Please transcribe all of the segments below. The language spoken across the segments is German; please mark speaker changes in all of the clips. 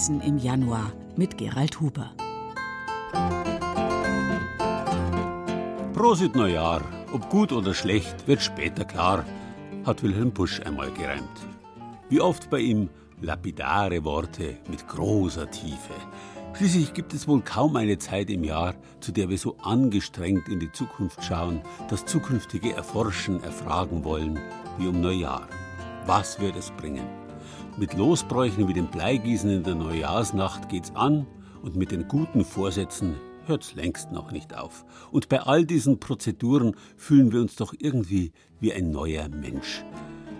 Speaker 1: Genießen
Speaker 2: im Januar mit Gerald Huber.
Speaker 3: Prosit Neujahr, ob gut oder schlecht, wird später klar, hat Wilhelm Busch einmal gereimt. Wie oft bei ihm lapidare Worte mit großer Tiefe. Schließlich gibt es wohl kaum eine Zeit im Jahr, zu der wir so angestrengt in die Zukunft schauen, das zukünftige erforschen, erfragen wollen, wie um Neujahr. Was wird es bringen? Mit Losbräuchen wie dem Bleigießen in der Neujahrsnacht geht's an und mit den guten Vorsätzen hört's längst noch nicht auf. Und bei all diesen Prozeduren fühlen wir uns doch irgendwie wie ein neuer Mensch.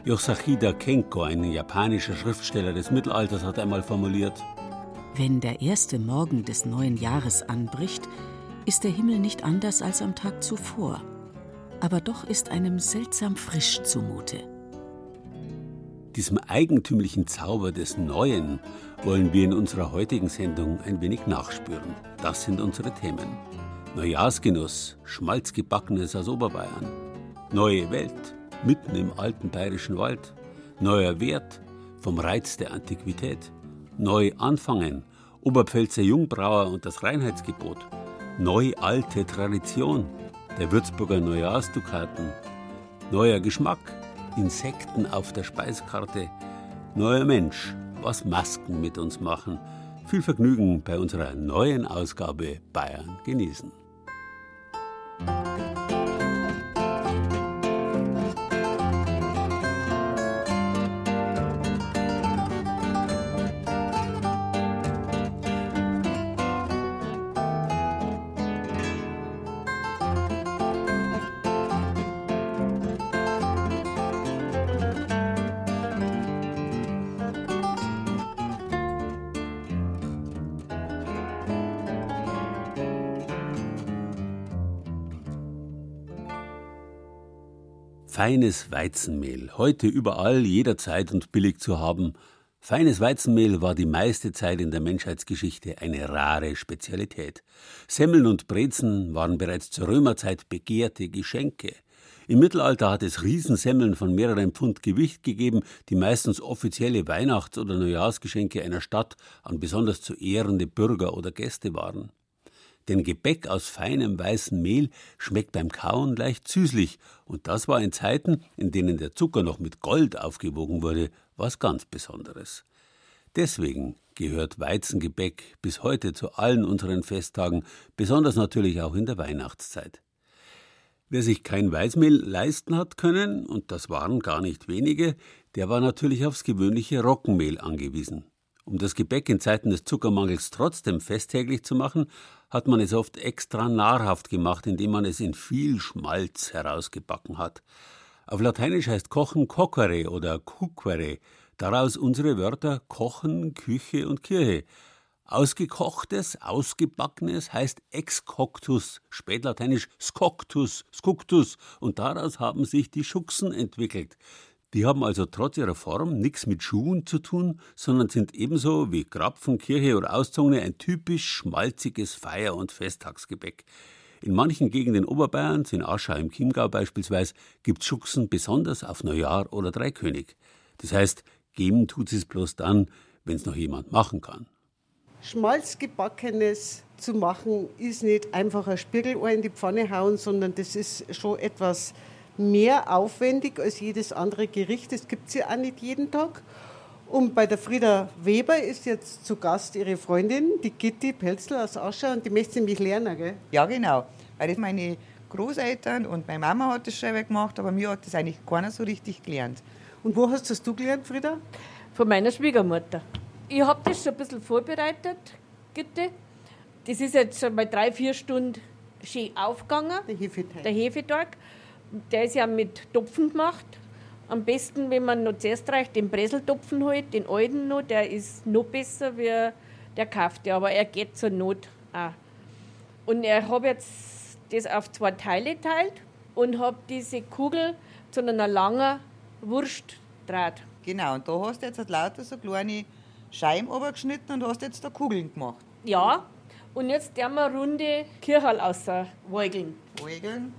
Speaker 3: Yosachida Kenko, ein japanischer Schriftsteller des Mittelalters, hat einmal formuliert,
Speaker 2: Wenn der erste Morgen des neuen Jahres anbricht, ist der Himmel nicht anders als am Tag zuvor. Aber doch ist einem seltsam frisch zumute.
Speaker 3: Diesem eigentümlichen Zauber des Neuen wollen wir in unserer heutigen Sendung ein wenig nachspüren. Das sind unsere Themen. Neujahrsgenuss, Schmalzgebackenes aus Oberbayern. Neue Welt, mitten im alten bayerischen Wald. Neuer Wert, vom Reiz der Antiquität. Neu anfangen, Oberpfälzer Jungbrauer und das Reinheitsgebot. Neu alte Tradition, der Würzburger Neujahrsdukaten. Neuer Geschmack, Insekten auf der Speiskarte. Neuer Mensch, was Masken mit uns machen. Viel Vergnügen bei unserer neuen Ausgabe Bayern genießen. Feines Weizenmehl, heute überall, jederzeit und billig zu haben. Feines Weizenmehl war die meiste Zeit in der Menschheitsgeschichte eine rare Spezialität. Semmeln und Brezen waren bereits zur Römerzeit begehrte Geschenke. Im Mittelalter hat es Riesensemmeln von mehreren Pfund Gewicht gegeben, die meistens offizielle Weihnachts- oder Neujahrsgeschenke einer Stadt an besonders zu ehrende Bürger oder Gäste waren. Denn Gebäck aus feinem weißem Mehl schmeckt beim Kauen leicht süßlich, und das war in Zeiten, in denen der Zucker noch mit Gold aufgewogen wurde, was ganz Besonderes. Deswegen gehört Weizengebäck bis heute zu allen unseren Festtagen, besonders natürlich auch in der Weihnachtszeit. Wer sich kein Weißmehl leisten hat können, und das waren gar nicht wenige, der war natürlich aufs gewöhnliche Roggenmehl angewiesen. Um das Gebäck in Zeiten des Zuckermangels trotzdem festtäglich zu machen, hat man es oft extra nahrhaft gemacht, indem man es in viel Schmalz herausgebacken hat. Auf Lateinisch heißt Kochen Coccere oder Cuquere, daraus unsere Wörter Kochen, Küche und Kirche. Ausgekochtes, ausgebackenes heißt excoctus, spätlateinisch scoctus, scuctus, und daraus haben sich die Schuxen entwickelt. Die haben also trotz ihrer Form nichts mit Schuhen zu tun, sondern sind ebenso wie Krapfen, Kirche oder Auszogene ein typisch schmalziges Feier- und Festtagsgebäck. In manchen Gegenden Oberbayerns, in Aschau im Chiemgau beispielsweise, gibt Schuxen besonders auf Neujahr oder Dreikönig. Das heißt, geben tut es bloß dann, wenn es noch jemand machen kann.
Speaker 4: Schmalzgebackenes zu machen, ist nicht einfach ein Spiegelohr in die Pfanne hauen, sondern das ist schon etwas mehr aufwendig als jedes andere Gericht. Das gibt es ja auch nicht jeden Tag. Und bei der Frieda Weber ist jetzt zu Gast ihre Freundin, die Gitti Pelzl aus Aschau, und die möchte nämlich lernen, gell?
Speaker 5: Ja, genau. Weil das meine Großeltern und meine Mama hat das schon gemacht, aber mir hat das eigentlich keiner so richtig gelernt.
Speaker 4: Und wo hast das du gelernt, Frieda?
Speaker 6: Von meiner Schwiegermutter. Ich habe das schon ein bisschen vorbereitet, Gitte. Das ist jetzt schon mal drei, vier Stunden schön aufgegangen.
Speaker 4: Der Hefeteig.
Speaker 6: Der Hefeteig. Der ist ja mit Topfen gemacht. Am besten, wenn man noch zuerst reicht, den Breseltopfen halt, den alten noch, der ist noch besser wie der kaufte, aber er geht zur Not auch. Und ich habe jetzt das auf zwei Teile teilt und habe diese Kugel zu einer langen Wurst draht.
Speaker 5: Genau, und da hast du jetzt lauter so kleine Scheiben geschnitten und hast jetzt da Kugeln gemacht.
Speaker 6: Ja, und jetzt werden wir runde Kirchhall ausweigeln.
Speaker 5: Eugeln.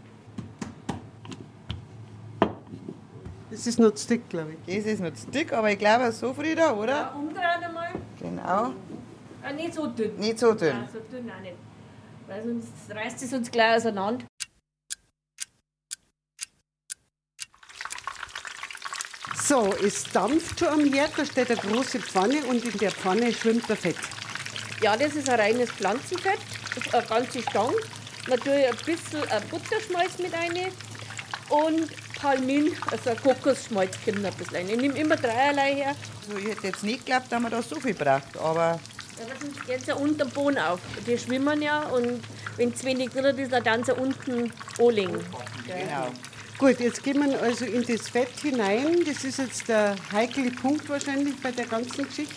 Speaker 4: Das ist noch zu dick, glaube ich.
Speaker 5: Das ist noch zu dick, aber ich glaube so Frieda, oder?
Speaker 6: Ja, umdrehen einmal.
Speaker 5: Genau.
Speaker 6: Ah, nicht so dünn.
Speaker 5: Nicht so dünn.
Speaker 6: Nein, so dünn auch nicht. Weil sonst reißt es uns gleich auseinander.
Speaker 4: So, es dampft schon am Herd, da steht eine große Pfanne und in der Pfanne schwimmt der Fett.
Speaker 6: Ja, das ist ein reines Pflanzenfett, eine ganze Stange. Natürlich ein bisschen Butterschmalz mit rein und Palmin, also Kokosschmalz kommt ein bisschen rein. Ich nehme immer dreierlei her,
Speaker 5: Also ich hätte jetzt nicht geglaubt, dass man da so viel braucht, aber
Speaker 6: aber sonst geht es ja unter dem Boden auf. Die schwimmen ja und wenn es wenig drin ist, dann dann sie unten anlegen.
Speaker 5: genau.
Speaker 4: Gut, jetzt gehen wir also in das Fett hinein. Das ist jetzt der heikle Punkt wahrscheinlich bei der ganzen Geschichte.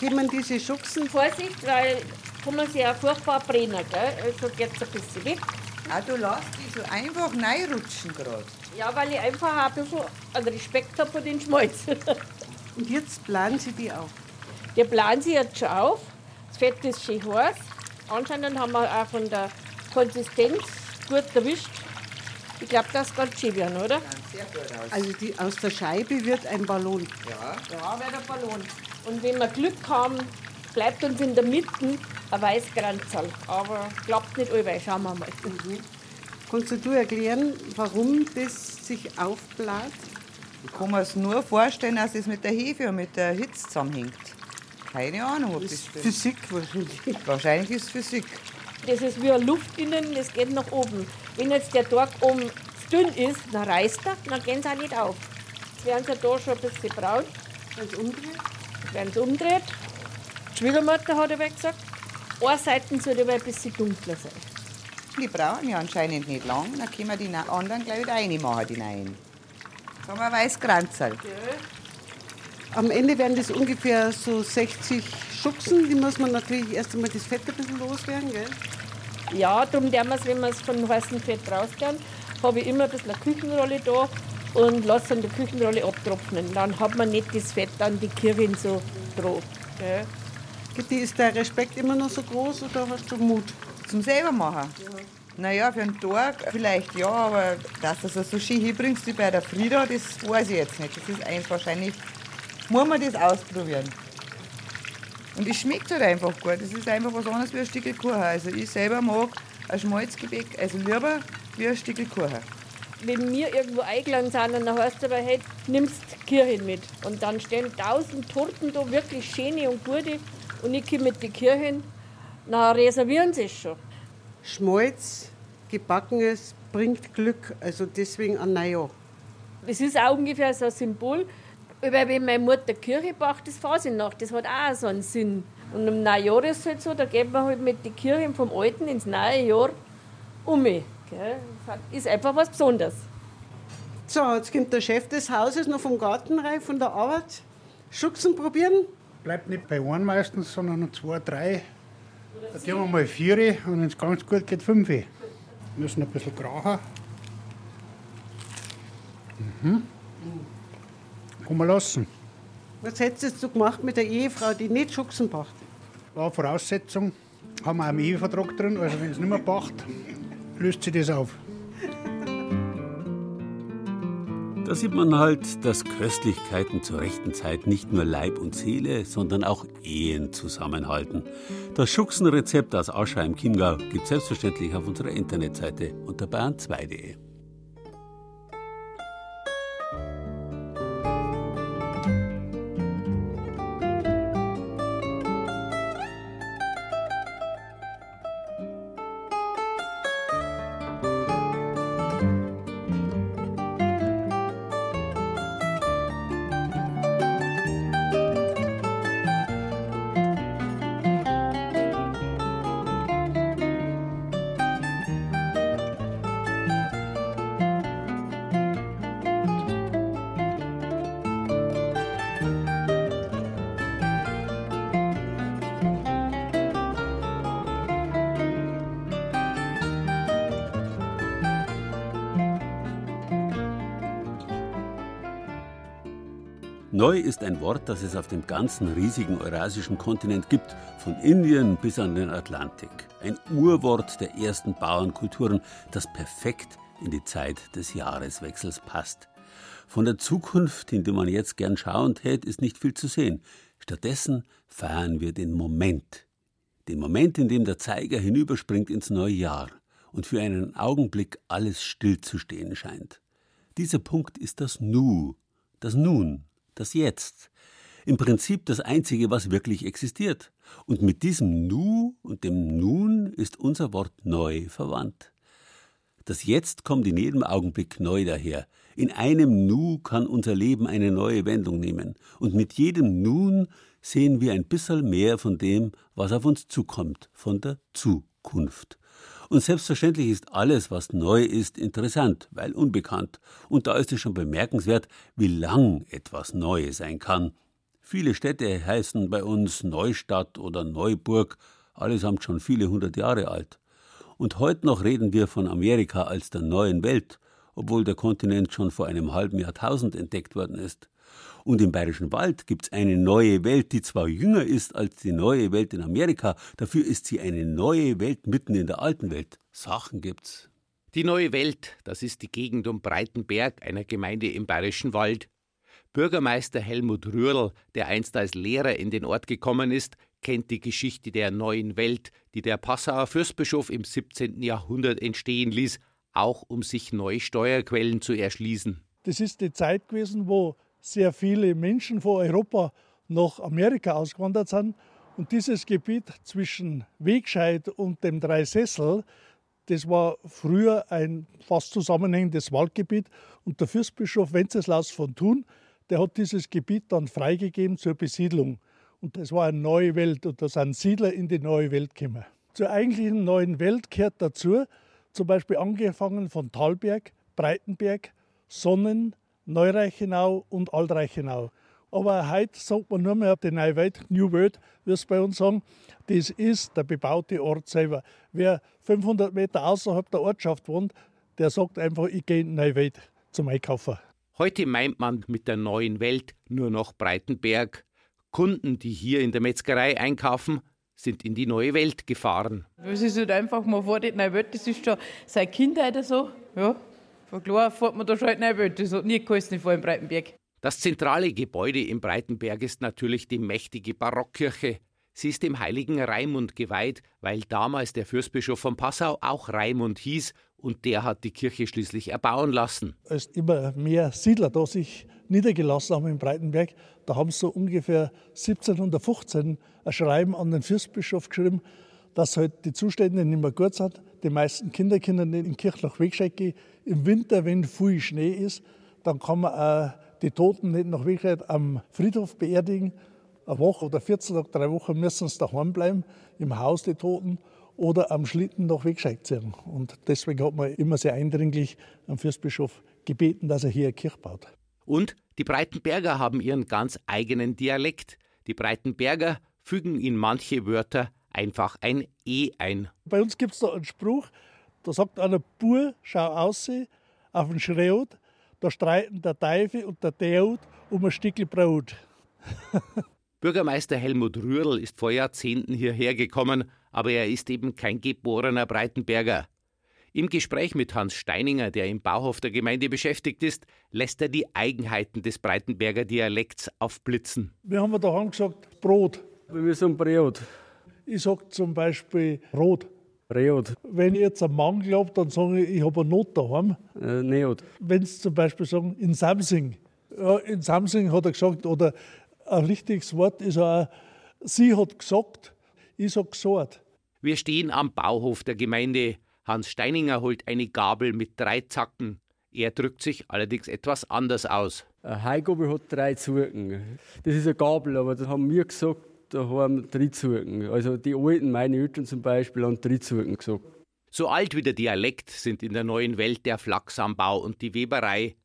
Speaker 4: Geben wir diese Schuchsen.
Speaker 6: Vorsicht, weil kann man sich ja furchtbar brennen, gell? Also geht es ein bisschen weg.
Speaker 5: Ah, du lässt die so einfach reinrutschen gerade.
Speaker 6: Ja, weil ich einfach ein bisschen einen Respekt habe vor den Schmalz.
Speaker 4: Und jetzt planen Sie die auf.
Speaker 6: Die planen sie jetzt schon auf. Das Fett ist schön heiß. Anscheinend haben wir auch von der Konsistenz gut erwischt. Ich glaube, das ganz schön werden, oder?
Speaker 5: Sehr gut aus.
Speaker 4: Also die, aus der Scheibe wird ein Ballon.
Speaker 5: Ja.
Speaker 6: Ja, wäre der Ballon. Und wenn wir Glück haben, bleibt uns in der Mitte ein Weißkranzal. Aber klappt nicht allweil. Schauen wir mal.
Speaker 4: Kannst du erklären, warum das sich aufbläht?
Speaker 5: Ich kann mir es nur vorstellen, dass es mit der Hefe und mit der Hitze zusammenhängt. Keine Ahnung, ob
Speaker 4: Das
Speaker 5: das
Speaker 4: ist
Speaker 5: stimmt.
Speaker 4: Physik wahrscheinlich.
Speaker 5: Wahrscheinlich ist es Physik.
Speaker 6: Das ist wie eine Luft innen, das geht nach oben. Wenn jetzt der Tag oben zu dünn ist, dann reißt er, dann gehen sie auch nicht auf. Jetzt werden sie da schon ein bisschen braun.
Speaker 4: Als umdrehen.
Speaker 6: Jetzt werden sie umdreht. Die Schwiegermutter hat aber gesagt, eine Seite sollte aber ein bisschen dunkler sein.
Speaker 5: Die brauchen ja anscheinend nicht lang. Dann können wir die anderen gleich wieder reinmachen, die neuen. Jetzt haben wir ein Weißkranzerl.
Speaker 4: Am Ende werden das ungefähr so 60 Schuchsen. Die muss man natürlich erst einmal das Fett ein bisschen loswerden, gell?
Speaker 6: Ja, darum werden wir es, wenn wir es von heißem Fett rausgehen, habe ich immer ein bisschen eine Küchenrolle da und lasse an der Küchenrolle abtropfen. Dann hat man nicht das Fett an die Kirchen so drauf. gell.
Speaker 4: Gitti, ist der Respekt immer noch so groß oder hast du Mut?
Speaker 5: Zum selber machen? Naja, für einen Tag vielleicht ja, aber dass du so schön hinbringst wie bei der Frieda, das weiß ich jetzt nicht. Das ist einfach wahrscheinlich, muss man das ausprobieren. Und es schmeckt halt einfach gut. Das ist einfach was anderes wie ein Stück Kuchen. Also ich selber mag ein Schmalzgebäck, also lieber wie ein Stück Kuchen.
Speaker 6: Wenn wir irgendwo eingeladen sind, dann heißt es aber, hey, nimmst Kirchen mit. Und dann stehen tausend Torten da, wirklich schöne und gute. Und ich komme mit den Kirchen, dann reservieren sie es schon.
Speaker 4: Schmalz, gebackenes, bringt Glück. Also deswegen an Neujahr.
Speaker 6: Das ist auch ungefähr so ein Symbol. Weil wenn meine Mutter Kirche backt, das Fasnacht, das hat auch so einen Sinn. Und im Neujahr ist es halt so, da geht man halt mit den Kirchen vom Alten ins neue Jahr um. Gell? Ist einfach was Besonderes.
Speaker 4: So, jetzt kommt der Chef des Hauses noch vom Garten rein, von der Arbeit. Schuchsen probieren.
Speaker 7: Bleibt nicht bei einem meistens, sondern zwei, drei. Da gehen wir mal vier und wenn es ganz gut geht, fünf. Wir müssen ein bisschen grachen. Mhm. Kann man lassen.
Speaker 4: Was hättest du gemacht mit der Ehefrau, die nicht Schuchsen macht?
Speaker 7: War Voraussetzung. Haben wir auch einen Ehevertrag drin, also wenn es nicht mehr passt, löst sich das auf.
Speaker 3: Da sieht man halt, dass Köstlichkeiten zur rechten Zeit nicht nur Leib und Seele, sondern auch Ehen zusammenhalten. Das Schuchsenrezept aus Aschau im Chiemgau gibt selbstverständlich auf unserer Internetseite unter bayern2.de. Neu ist ein Wort, das es auf dem ganzen riesigen eurasischen Kontinent gibt, von Indien bis an den Atlantik. Ein Urwort der ersten Bauernkulturen, das perfekt in die Zeit des Jahreswechsels passt. Von der Zukunft, in die man jetzt gern schauen tät, ist nicht viel zu sehen. Stattdessen feiern wir den Moment. Den Moment, in dem der Zeiger hinüberspringt ins neue Jahr und für einen Augenblick alles stillzustehen scheint. Dieser Punkt ist das Nu, das Nun, das Jetzt. Im Prinzip das Einzige, was wirklich existiert. Und mit diesem Nu und dem Nun ist unser Wort neu verwandt. Das Jetzt kommt in jedem Augenblick neu daher. In einem Nu kann unser Leben eine neue Wendung nehmen. Und mit jedem Nun sehen wir ein bisschen mehr von dem, was auf uns zukommt, von der Zukunft. Und selbstverständlich ist alles, was neu ist, interessant, weil unbekannt. Und da ist es schon bemerkenswert, wie lang etwas neu sein kann. Viele Städte heißen bei uns Neustadt oder Neuburg, allesamt schon viele hundert Jahre alt. Und heute noch reden wir von Amerika als der neuen Welt, obwohl der Kontinent schon vor einem halben Jahrtausend entdeckt worden ist. Und im Bayerischen Wald gibt es eine neue Welt, die zwar jünger ist als die neue Welt in Amerika, dafür ist sie eine neue Welt mitten in der alten Welt. Sachen gibt's.
Speaker 8: Die neue Welt, das ist die Gegend um Breitenberg, einer Gemeinde im Bayerischen Wald. Bürgermeister Helmut Rührl, der einst als Lehrer in den Ort gekommen ist, kennt die Geschichte der neuen Welt, die der Passauer Fürstbischof im 17. Jahrhundert entstehen ließ, auch um sich neue Steuerquellen zu erschließen.
Speaker 9: Das ist die Zeit gewesen, wo sehr viele Menschen von Europa nach Amerika ausgewandert sind. Und dieses Gebiet zwischen Wegscheid und dem Dreisessel, das war früher ein fast zusammenhängendes Waldgebiet. Und der Fürstbischof Wenceslaus von Thun, der hat dieses Gebiet dann freigegeben zur Besiedlung. Und das war eine neue Welt und da sind Siedler in die neue Welt gekommen. Zur eigentlichen neuen Welt gehört dazu zum Beispiel angefangen von Talberg, Breitenberg, Sonnen, Neureichenau und Altreichenau. Aber heute sagt man nur mehr die neue Welt, New World, wie es bei uns sagen. Das ist der bebaute Ort selber. Wer 500 Meter außerhalb der Ortschaft wohnt, der sagt einfach, ich gehe in die neue Welt zum Einkaufen.
Speaker 8: Heute meint man mit der neuen Welt nur noch Breitenberg. Kunden, die hier in der Metzgerei einkaufen, sind in die neue Welt gefahren.
Speaker 10: Es ist halt einfach, man fährt in die neue Welt, das ist schon seit Kindheit so. Ja, von klar fährt man da schon in die neue Welt, das hat nie geheißen, vor in Breitenberg.
Speaker 8: Das zentrale Gebäude im Breitenberg ist natürlich die mächtige Barockkirche. Sie ist dem heiligen Raimund geweiht, weil damals der Fürstbischof von Passau auch Raimund hieß und der hat die Kirche schließlich erbauen lassen.
Speaker 9: Als immer mehr Siedler da sich niedergelassen haben in Breitenberg, da haben sie so ungefähr 1715 ein Schreiben an den Fürstbischof geschrieben, dass halt die Zustände nicht mehr gut sind. Die meisten Kinder können nicht in Wegscheid gehen. Im Winter, wenn viel Schnee ist, dann kann man auch die Toten nicht nach Wegscheid am Friedhof beerdigen. Eine Woche oder 14 Tage, drei Wochen müssen sie daheim bleiben, im Haus die Toten oder am Schlitten nach Wegscheid ziehen. Und deswegen hat man immer sehr eindringlich am Fürstbischof gebeten, dass er hier eine Kirche baut.
Speaker 8: Und die Breitenberger haben ihren ganz eigenen Dialekt. Die Breitenberger fügen in manche Wörter einfach ein E ein.
Speaker 9: Bei uns gibt es da einen Spruch, da sagt einer, Bur, schau aus, auf den Schreut, da streiten der Teufel und der Deut um ein Stückchen Brot.
Speaker 8: Bürgermeister Helmut Rührl ist vor Jahrzehnten hierher gekommen, aber er ist eben kein geborener Breitenberger. Im Gespräch mit Hans Steininger, der im Bauhof der Gemeinde beschäftigt ist, lässt er die Eigenheiten des Breitenberger Dialekts aufblitzen.
Speaker 9: Wir haben daheim gesagt Brot.
Speaker 11: Wir sagen Brot.
Speaker 9: Ich sage zum Beispiel Brot.
Speaker 11: Brot.
Speaker 9: Wenn ich jetzt einen Mangel habe, dann sage ich, ich habe eine Not daheim.
Speaker 11: Äh, Neot.
Speaker 9: Wenn Sie zum Beispiel sagen, in Samsing. Ja, in Samsing hat er gesagt, oder ein richtiges Wort ist auch, sie hat gesagt, ich sage gesagt.
Speaker 8: Wir stehen am Bauhof der Gemeinde. Hans Steininger holt eine Gabel mit drei Zacken. Er drückt sich allerdings etwas anders aus.
Speaker 11: Eine Heigabel hat drei Zucken. Das ist eine Gabel, aber das haben wir gesagt, da haben drei Zucken. Also die alten, meine Eltern zum Beispiel, haben drei Zucken gesagt.
Speaker 8: So alt wie der Dialekt sind in der neuen Welt der Flachsanbau und die Weberei.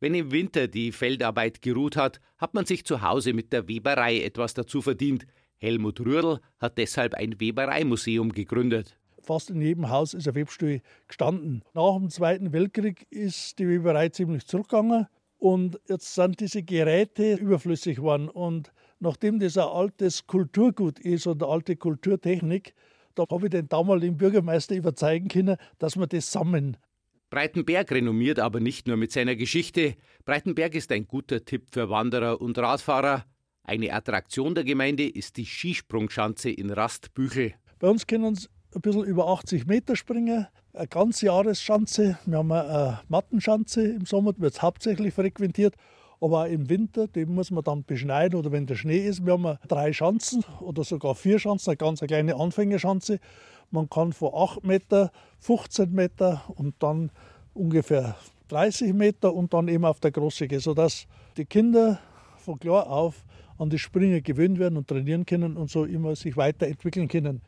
Speaker 8: Wenn im Winter die Feldarbeit geruht hat, hat man sich zu Hause mit der Weberei etwas dazu verdient. Helmut Rührl hat deshalb ein Webereimuseum gegründet.
Speaker 9: Fast in jedem Haus ist eine Webstuhl gestanden. Nach dem Zweiten Weltkrieg ist die Weberei ziemlich zurückgegangen. Und jetzt sind diese Geräte überflüssig geworden. Und nachdem das ein altes Kulturgut ist und eine alte Kulturtechnik, da habe ich den damaligen Bürgermeister überzeugen können, dass wir das sammeln.
Speaker 8: Breitenberg renommiert aber nicht nur mit seiner Geschichte. Breitenberg ist ein guter Tipp für Wanderer und Radfahrer. Eine Attraktion der Gemeinde ist die Skisprungschanze in Rastbüchel.
Speaker 9: Bei uns können sie ein bisschen über 80 Meter springen, eine ganze Jahresschanze. Wir haben eine Mattenschanze, im Sommer wird es hauptsächlich frequentiert, aber auch im Winter, die muss man dann beschneiden oder wenn der Schnee ist. Wir haben drei Schanzen oder sogar vier Schanzen, eine ganz kleine Anfängerschanze. Man kann von 8 Meter, 15 Meter und dann ungefähr 30 Meter und dann eben auf der Große gehen, sodass die Kinder von klar auf an die Sprünge gewöhnt werden und trainieren können und so immer sich weiterentwickeln können.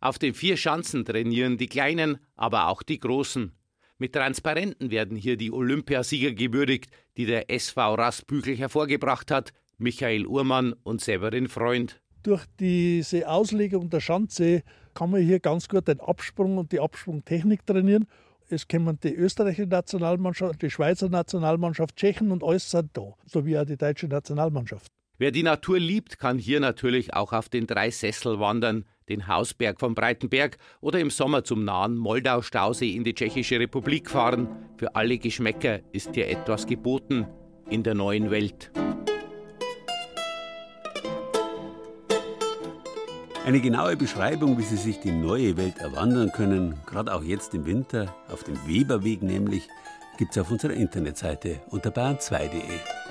Speaker 8: Auf den vier Schanzen trainieren die Kleinen, aber auch die Großen. Mit Transparenten werden hier die Olympiasieger gewürdigt, die der SV Rastbüchel hervorgebracht hat, Michael Uhrmann und Severin Freund.
Speaker 9: Durch diese Auslegung der Schanze kann man hier ganz gut den Absprung und die Absprungtechnik trainieren. Es kommen die österreichische Nationalmannschaft, die Schweizer Nationalmannschaft, Tschechen und alles sind da, sowie auch die deutsche Nationalmannschaft.
Speaker 8: Wer die Natur liebt, kann hier natürlich auch auf den drei Sessel wandern, den Hausberg vom Breitenberg oder im Sommer zum nahen Moldau-Stausee in die Tschechische Republik fahren. Für alle Geschmäcker ist hier etwas geboten in der neuen Welt.
Speaker 3: Eine genaue Beschreibung, wie Sie sich die neue Welt erwandern können, gerade auch jetzt im Winter, auf dem Weberweg nämlich, gibt es auf unserer Internetseite unter bayern2.de.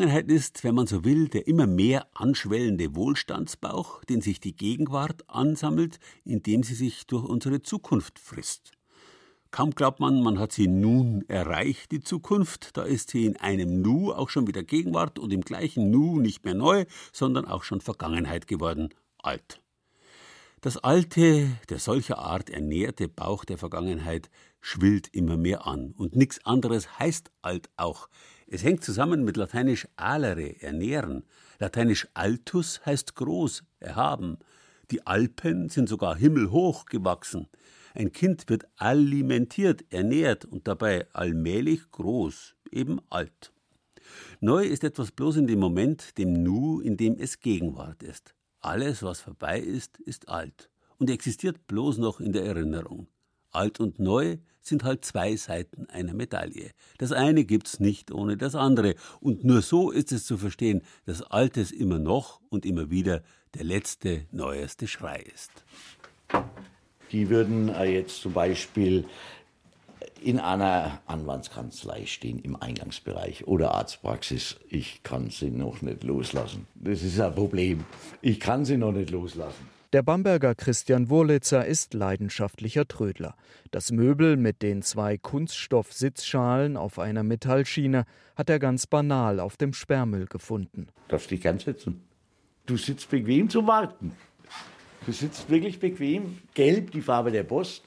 Speaker 3: Vergangenheit ist, wenn man so will, der immer mehr anschwellende Wohlstandsbauch, den sich die Gegenwart ansammelt, indem sie sich durch unsere Zukunft frisst. Kaum glaubt man, man hat sie nun erreicht, die Zukunft, da ist sie in einem Nu auch schon wieder Gegenwart und im gleichen Nu nicht mehr neu, sondern auch schon Vergangenheit geworden, alt. Das alte, der solcher Art ernährte Bauch der Vergangenheit schwillt immer mehr an. Und nichts anderes heißt alt auch. Es hängt zusammen mit lateinisch alere, ernähren. Lateinisch altus heißt groß, erhaben. Die Alpen sind sogar himmelhoch gewachsen. Ein Kind wird alimentiert, ernährt und dabei allmählich groß, eben alt. Neu ist etwas bloß in dem Moment, dem Nu, in dem es Gegenwart ist. Alles, was vorbei ist, ist alt und existiert bloß noch in der Erinnerung. Alt und neu sind halt zwei Seiten einer Medaille. Das eine gibt's nicht ohne das andere. Und nur so ist es zu verstehen, dass Altes immer noch und immer wieder der letzte, neueste Schrei ist.
Speaker 12: Die würden äh, jetzt zum Beispiel in einer Anwaltskanzlei stehen im Eingangsbereich oder Arztpraxis. Ich kann sie noch nicht loslassen. Das ist ein Problem. Ich kann sie noch nicht loslassen.
Speaker 13: Der Bamberger Christian Wurlitzer ist leidenschaftlicher Trödler. Das Möbel mit den zwei Kunststoff-Sitzschalen auf einer Metallschiene hat er ganz banal auf dem Sperrmüll gefunden.
Speaker 12: Darfst dich gern sitzen. Du sitzt bequem zu warten. Du sitzt wirklich bequem. Gelb, die Farbe der Post.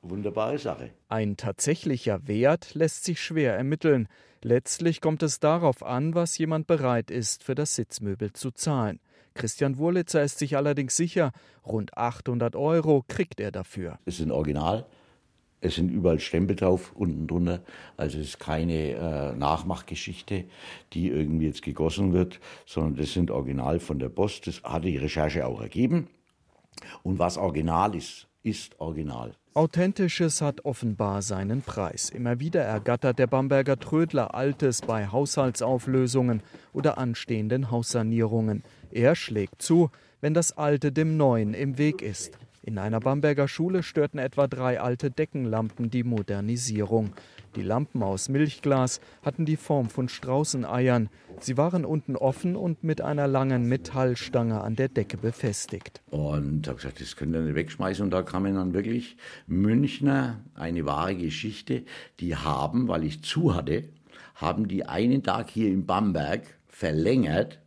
Speaker 12: Wunderbare Sache.
Speaker 13: Ein tatsächlicher Wert lässt sich schwer ermitteln. Letztlich kommt es darauf an, was jemand bereit ist, für das Sitzmöbel zu zahlen. Christian Wurlitzer ist sich allerdings sicher, rund 800 Euro kriegt er dafür.
Speaker 12: Es sind Original. Es sind überall Stempel drauf, unten drunter. Also es ist keine äh, Nachmachgeschichte, die irgendwie jetzt gegossen wird, sondern das sind Original von der Post. Das hat die Recherche auch ergeben. Und was Original ist, ist Original.
Speaker 13: Authentisches hat offenbar seinen Preis. Immer wieder ergattert der Bamberger Trödler Altes bei Haushaltsauflösungen oder anstehenden Haussanierungen. Er schlägt zu, wenn das Alte dem Neuen im Weg ist. In einer Bamberger Schule störten etwa drei alte Deckenlampen die Modernisierung. Die Lampen aus Milchglas hatten die Form von Straußeneiern. Sie waren unten offen und mit einer langen Metallstange an der Decke befestigt.
Speaker 12: Und habe gesagt, das könnt ihr nicht wegschmeißen. Und da kamen dann wirklich Münchner, eine wahre Geschichte, die haben, weil ich zu hatte, haben die einen Tag hier in Bamberg verlängert,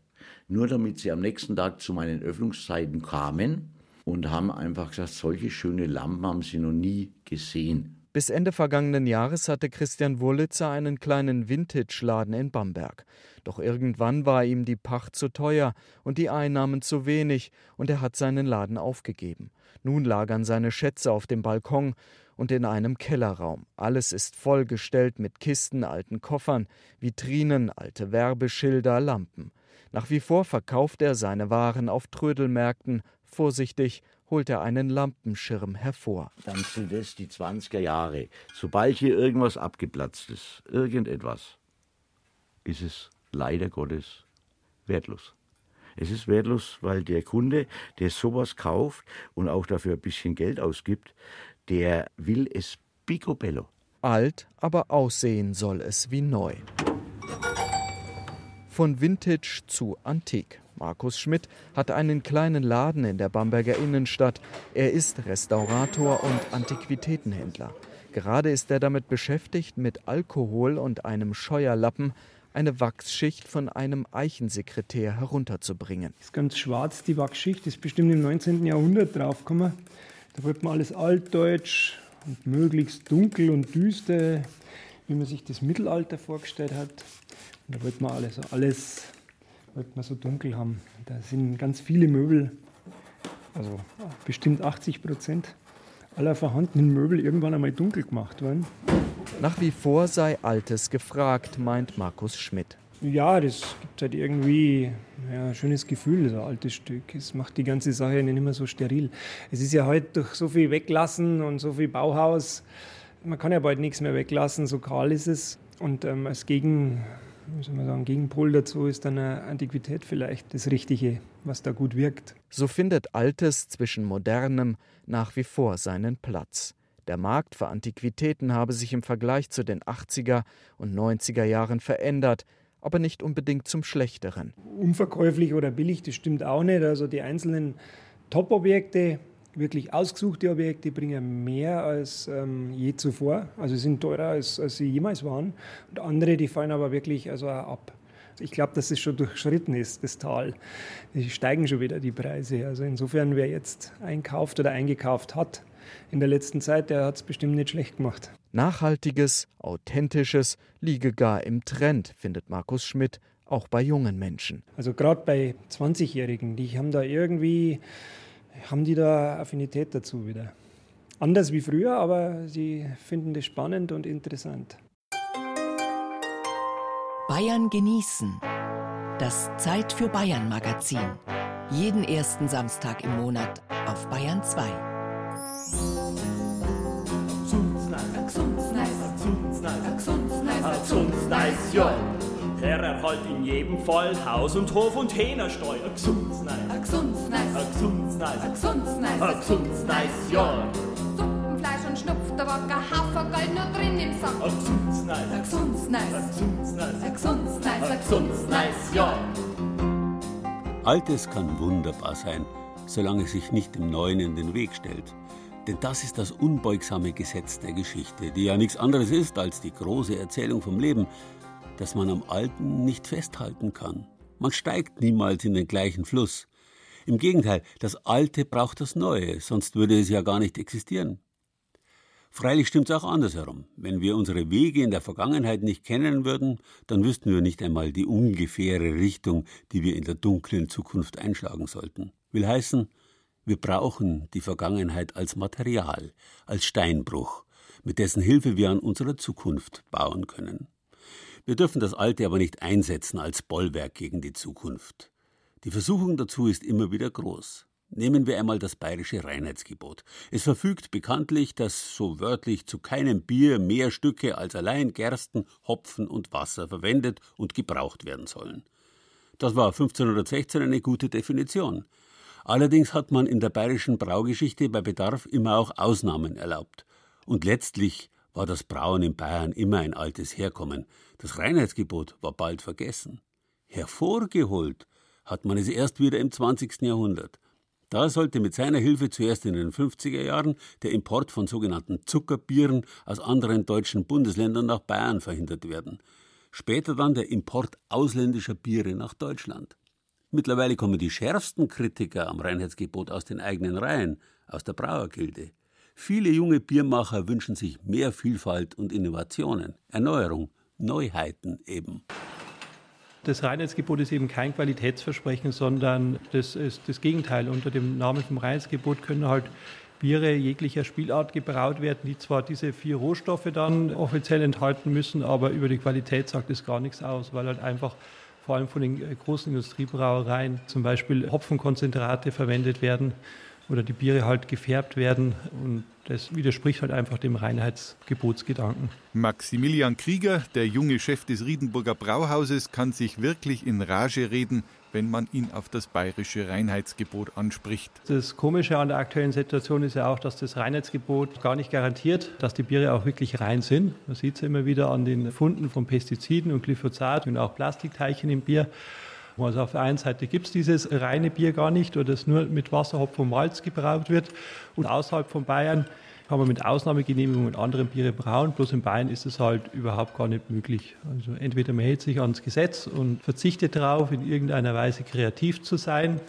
Speaker 12: nur damit sie am nächsten Tag zu meinen Öffnungszeiten kamen und haben einfach gesagt, solche schöne Lampen haben sie noch nie gesehen.
Speaker 13: Bis Ende vergangenen Jahres hatte Christian Wurlitzer einen kleinen Vintage-Laden in Bamberg. Doch irgendwann war ihm die Pacht zu teuer und die Einnahmen zu wenig und er hat seinen Laden aufgegeben. Nun lagern seine Schätze auf dem Balkon und in einem Kellerraum. Alles ist vollgestellt mit Kisten, alten Koffern, Vitrinen, alte Werbeschilder, Lampen. Nach wie vor verkauft er seine Waren auf Trödelmärkten, vorsichtig holt er einen Lampenschirm hervor.
Speaker 12: Dann sind es die 20er Jahre. Sobald hier irgendwas abgeplatzt ist, irgendetwas, ist es leider Gottes wertlos. Es ist wertlos, weil der Kunde, der sowas kauft und auch dafür ein bisschen Geld ausgibt, der will es picobello.
Speaker 13: Alt, aber aussehen soll es wie neu. Von Vintage zu Antik. Markus Schmidt hat einen kleinen Laden in der Bamberger Innenstadt. Er ist Restaurator und Antiquitätenhändler. Gerade ist er damit beschäftigt, mit Alkohol und einem Scheuerlappen eine Wachsschicht von einem Eichensekretär herunterzubringen.
Speaker 14: Das ist ganz schwarz, die Wachsschicht, ist bestimmt im 19. Jahrhundert draufgekommen. Da wollte man alles altdeutsch und möglichst dunkel und düster, wie man sich das Mittelalter vorgestellt hat. Und da wollte man alles, alles wollte man so dunkel haben. Da sind ganz viele Möbel, also bestimmt 80 Prozent aller vorhandenen Möbel irgendwann einmal dunkel gemacht worden.
Speaker 13: Nach wie vor sei Altes gefragt, meint Markus Schmidt.
Speaker 14: Ja, das gibt halt irgendwie ja, ein schönes Gefühl, so ein altes Stück. Es macht die ganze Sache nicht mehr so steril. Es ist ja heute durch so viel Weglassen und so viel Bauhaus, man kann ja bald nichts mehr weglassen, so kahl ist es. Und ähm, als Gegen, wie soll man sagen, Gegenpol dazu ist dann eine Antiquität vielleicht das Richtige, was da gut wirkt.
Speaker 13: So findet Altes zwischen Modernem nach wie vor seinen Platz. Der Markt für Antiquitäten habe sich im Vergleich zu den 80er und 90er Jahren verändert, aber nicht unbedingt zum Schlechteren.
Speaker 14: Unverkäuflich oder billig, das stimmt auch nicht. Also die einzelnen Top-Objekte, wirklich ausgesuchte Objekte, bringen mehr als ähm, je zuvor. Also sind teurer, als, als sie jemals waren. Und andere, die fallen aber wirklich also ab. Ich glaube, dass es schon durchschritten ist, das Tal. Die steigen schon wieder die Preise. Also insofern, wer jetzt einkauft oder eingekauft hat in der letzten Zeit, der hat es bestimmt nicht schlecht gemacht.
Speaker 13: Nachhaltiges, authentisches liege gar im Trend, findet Markus Schmidt, auch bei jungen Menschen.
Speaker 14: Also gerade bei 20-Jährigen, die haben da irgendwie, haben die da Affinität dazu wieder. Anders wie früher, aber sie finden das spannend und interessant.
Speaker 1: Bayern genießen. Das Zeit für Bayern Magazin. Jeden ersten Samstag im Monat auf Bayern 2.
Speaker 15: Nation. Er erhalt in jedem Fall Haus und Hof und Hähnersteu. A. A Gsundsneis. A. A Gsundsneis. A Gsundsneis, ja.
Speaker 16: Suppenfleisch und Schnupftabak, ein Hafergold nur drin im Sack.
Speaker 15: A Gsundsneis.
Speaker 16: A Gsundsneis.
Speaker 15: A Gsundsneis.
Speaker 16: A Gsundsneis.
Speaker 15: A Gsundsneis, ja.
Speaker 3: Altes kann wunderbar sein, solange es sich nicht dem Neuen in den Weg stellt. Denn das ist das unbeugsame Gesetz der Geschichte, die ja nichts anderes ist als die große Erzählung vom Leben, dass man am Alten nicht festhalten kann. Man steigt niemals in den gleichen Fluss. Im Gegenteil, das Alte braucht das Neue, sonst würde es ja gar nicht existieren. Freilich stimmt es auch andersherum. Wenn wir unsere Wege in der Vergangenheit nicht kennen würden, dann wüssten wir nicht einmal die ungefähre Richtung, die wir in der dunklen Zukunft einschlagen sollten. Will heißen, wir brauchen die Vergangenheit als Material, als Steinbruch, mit dessen Hilfe wir an unserer Zukunft bauen können. Wir dürfen das Alte aber nicht einsetzen als Bollwerk gegen die Zukunft. Die Versuchung dazu ist immer wieder groß. Nehmen wir einmal das bayerische Reinheitsgebot. Es verfügt bekanntlich, dass so wörtlich zu keinem Bier mehr Stücke als allein Gersten, Hopfen und Wasser verwendet und gebraucht werden sollen. Das war 1516 eine gute Definition. Allerdings hat man in der bayerischen Braugeschichte bei Bedarf immer auch Ausnahmen erlaubt. Und letztlich war das Brauen in Bayern immer ein altes Herkommen. Das Reinheitsgebot war bald vergessen. Hervorgeholt hat man es erst wieder im 20. Jahrhundert. Da sollte mit seiner Hilfe zuerst in den 50er Jahren der Import von sogenannten Zuckerbieren aus anderen deutschen Bundesländern nach Bayern verhindert werden. Später dann der Import ausländischer Biere nach Deutschland. Mittlerweile kommen die schärfsten Kritiker am Reinheitsgebot aus den eigenen Reihen, aus der Brauergilde. Viele junge Biermacher wünschen sich mehr Vielfalt und Innovationen, Erneuerung, Neuheiten eben.
Speaker 17: Das Reinheitsgebot ist eben kein Qualitätsversprechen, sondern das ist das Gegenteil. Unter dem Namen vom Reinheitsgebot können halt Biere jeglicher Spielart gebraut werden, die zwar diese vier Rohstoffe dann offiziell enthalten müssen, aber über die Qualität sagt es gar nichts aus, weil halt einfach vor allem von den großen Industriebrauereien zum Beispiel Hopfenkonzentrate verwendet werden oder die Biere halt gefärbt werden und das widerspricht halt einfach dem Reinheitsgebotsgedanken.
Speaker 18: Maximilian Krieger, der junge Chef des Riedenburger Brauhauses, kann sich wirklich in Rage reden, wenn man ihn auf das bayerische Reinheitsgebot anspricht.
Speaker 17: Das Komische an der aktuellen Situation ist ja auch, dass das Reinheitsgebot gar nicht garantiert, dass die Biere auch wirklich rein sind. Man sieht es immer wieder an den Funden von Pestiziden und Glyphosat und auch Plastikteilchen im Bier. Also auf der einen Seite gibt es dieses reine Bier gar nicht, oder das nur mit Wasser, Hopfen und Malz gebraut wird. Und außerhalb von Bayern kann man mit Ausnahmegenehmigungen andere Biere brauen. Bloß in Bayern ist es halt überhaupt gar nicht möglich. Also entweder man hält sich ans Gesetz und verzichtet darauf, in irgendeiner Weise kreativ zu sein,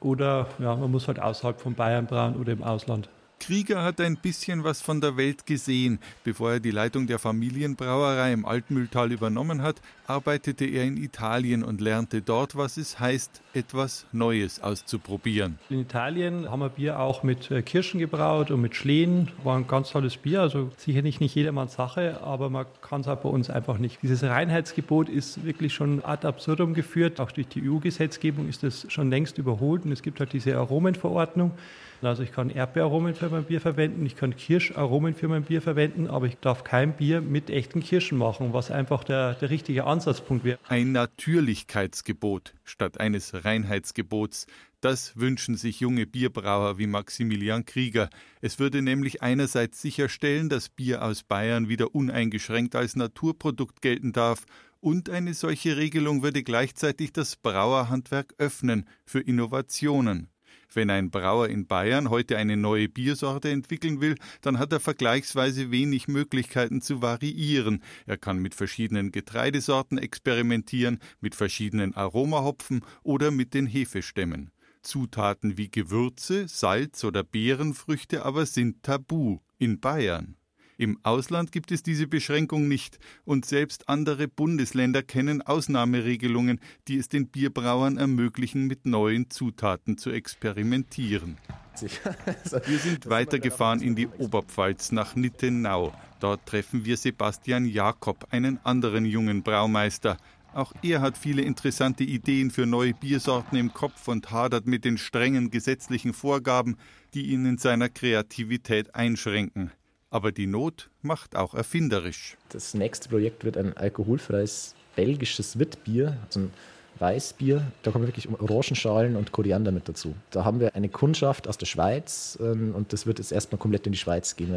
Speaker 17: oder ja, man muss halt außerhalb von Bayern brauen oder im Ausland.
Speaker 18: Krieger hat ein bisschen was von der Welt gesehen. Bevor er die Leitung der Familienbrauerei im Altmühltal übernommen hat, arbeitete er in Italien und lernte dort, was es heißt, etwas Neues auszuprobieren.
Speaker 17: In Italien haben wir Bier auch mit äh, Kirschen gebraut und mit Schlehen. War ein ganz tolles Bier, also sicherlich nicht jedermanns Sache, aber man kann es auch bei uns einfach nicht. Dieses Reinheitsgebot ist wirklich schon ad absurdum geführt. Auch durch die EU-Gesetzgebung ist es schon längst überholt und es gibt halt diese Aromenverordnung. Also ich kann Erdbeeraromen für mein Bier verwenden, ich kann Kirscharomen für mein Bier verwenden, aber ich darf kein Bier mit echten Kirschen machen, was einfach der, der richtige Ansatzpunkt wäre.
Speaker 18: Ein Natürlichkeitsgebot statt eines Reinheitsgebots. Das wünschen sich junge Bierbrauer wie Maximilian Krieger. Es würde nämlich einerseits sicherstellen, dass Bier aus Bayern wieder uneingeschränkt als Naturprodukt gelten darf, und eine solche Regelung würde gleichzeitig das Brauerhandwerk öffnen für Innovationen. Wenn ein Brauer in Bayern heute eine neue Biersorte entwickeln will, dann hat er vergleichsweise wenig Möglichkeiten zu variieren. Er kann mit verschiedenen Getreidesorten experimentieren, mit verschiedenen Aromahopfen oder mit den Hefestämmen. Zutaten wie Gewürze, Salz oder Beerenfrüchte aber sind tabu in Bayern. Im Ausland gibt es diese Beschränkung nicht und selbst andere Bundesländer kennen Ausnahmeregelungen, die es den Bierbrauern ermöglichen, mit neuen Zutaten zu experimentieren. Wir sind weitergefahren in die Oberpfalz nach Nittenau. Dort treffen wir Sebastian Jakob, einen anderen jungen Braumeister. Auch er hat viele interessante Ideen für neue Biersorten im Kopf und hadert mit den strengen gesetzlichen Vorgaben, die ihn in seiner Kreativität einschränken. Aber die Not macht auch erfinderisch.
Speaker 19: Das nächste Projekt wird ein alkoholfreies belgisches Witbier, also ein Weißbier. Da kommen wirklich Orangenschalen und Koriander mit dazu. Da haben wir eine Kundschaft aus der Schweiz ähm, und das wird jetzt erstmal komplett in die Schweiz gehen.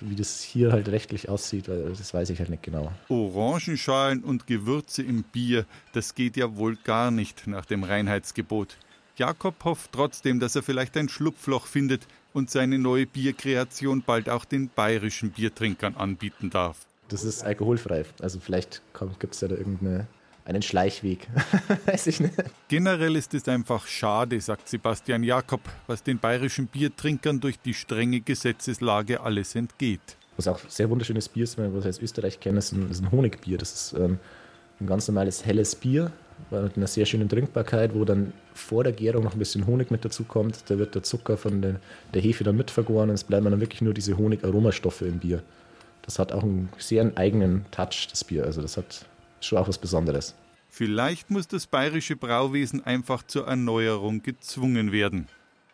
Speaker 19: wie das hier halt rechtlich aussieht, das weiß ich halt nicht genau.
Speaker 18: Orangenschalen und Gewürze im Bier, das geht ja wohl gar nicht nach dem Reinheitsgebot. Jakob hofft trotzdem, dass er vielleicht ein Schlupfloch findet, und seine neue Bierkreation bald auch den bayerischen Biertrinkern anbieten darf.
Speaker 19: Das ist alkoholfrei. Also vielleicht gibt es ja da irgendeinen einen Schleichweg. Weiß ich nicht.
Speaker 18: Generell ist es einfach schade, sagt Sebastian Jakob, was den bayerischen Biertrinkern durch die strenge Gesetzeslage alles entgeht.
Speaker 19: Was auch sehr wunderschönes Bier ist, was ich aus Österreich ist ein, ist ein Honigbier. Das ist ähm, ein ganz normales helles Bier mit einer sehr schönen Trinkbarkeit, wo dann vor der Gärung noch ein bisschen Honig mit dazu kommt. Da wird der Zucker von der, der Hefe dann mitvergoren und es bleiben dann wirklich nur diese Honig-Aromastoffe im Bier. Das hat auch einen sehr eigenen Touch, das Bier. Also das hat schon auch was Besonderes.
Speaker 18: Vielleicht muss das bayerische Brauwesen einfach zur Erneuerung gezwungen werden.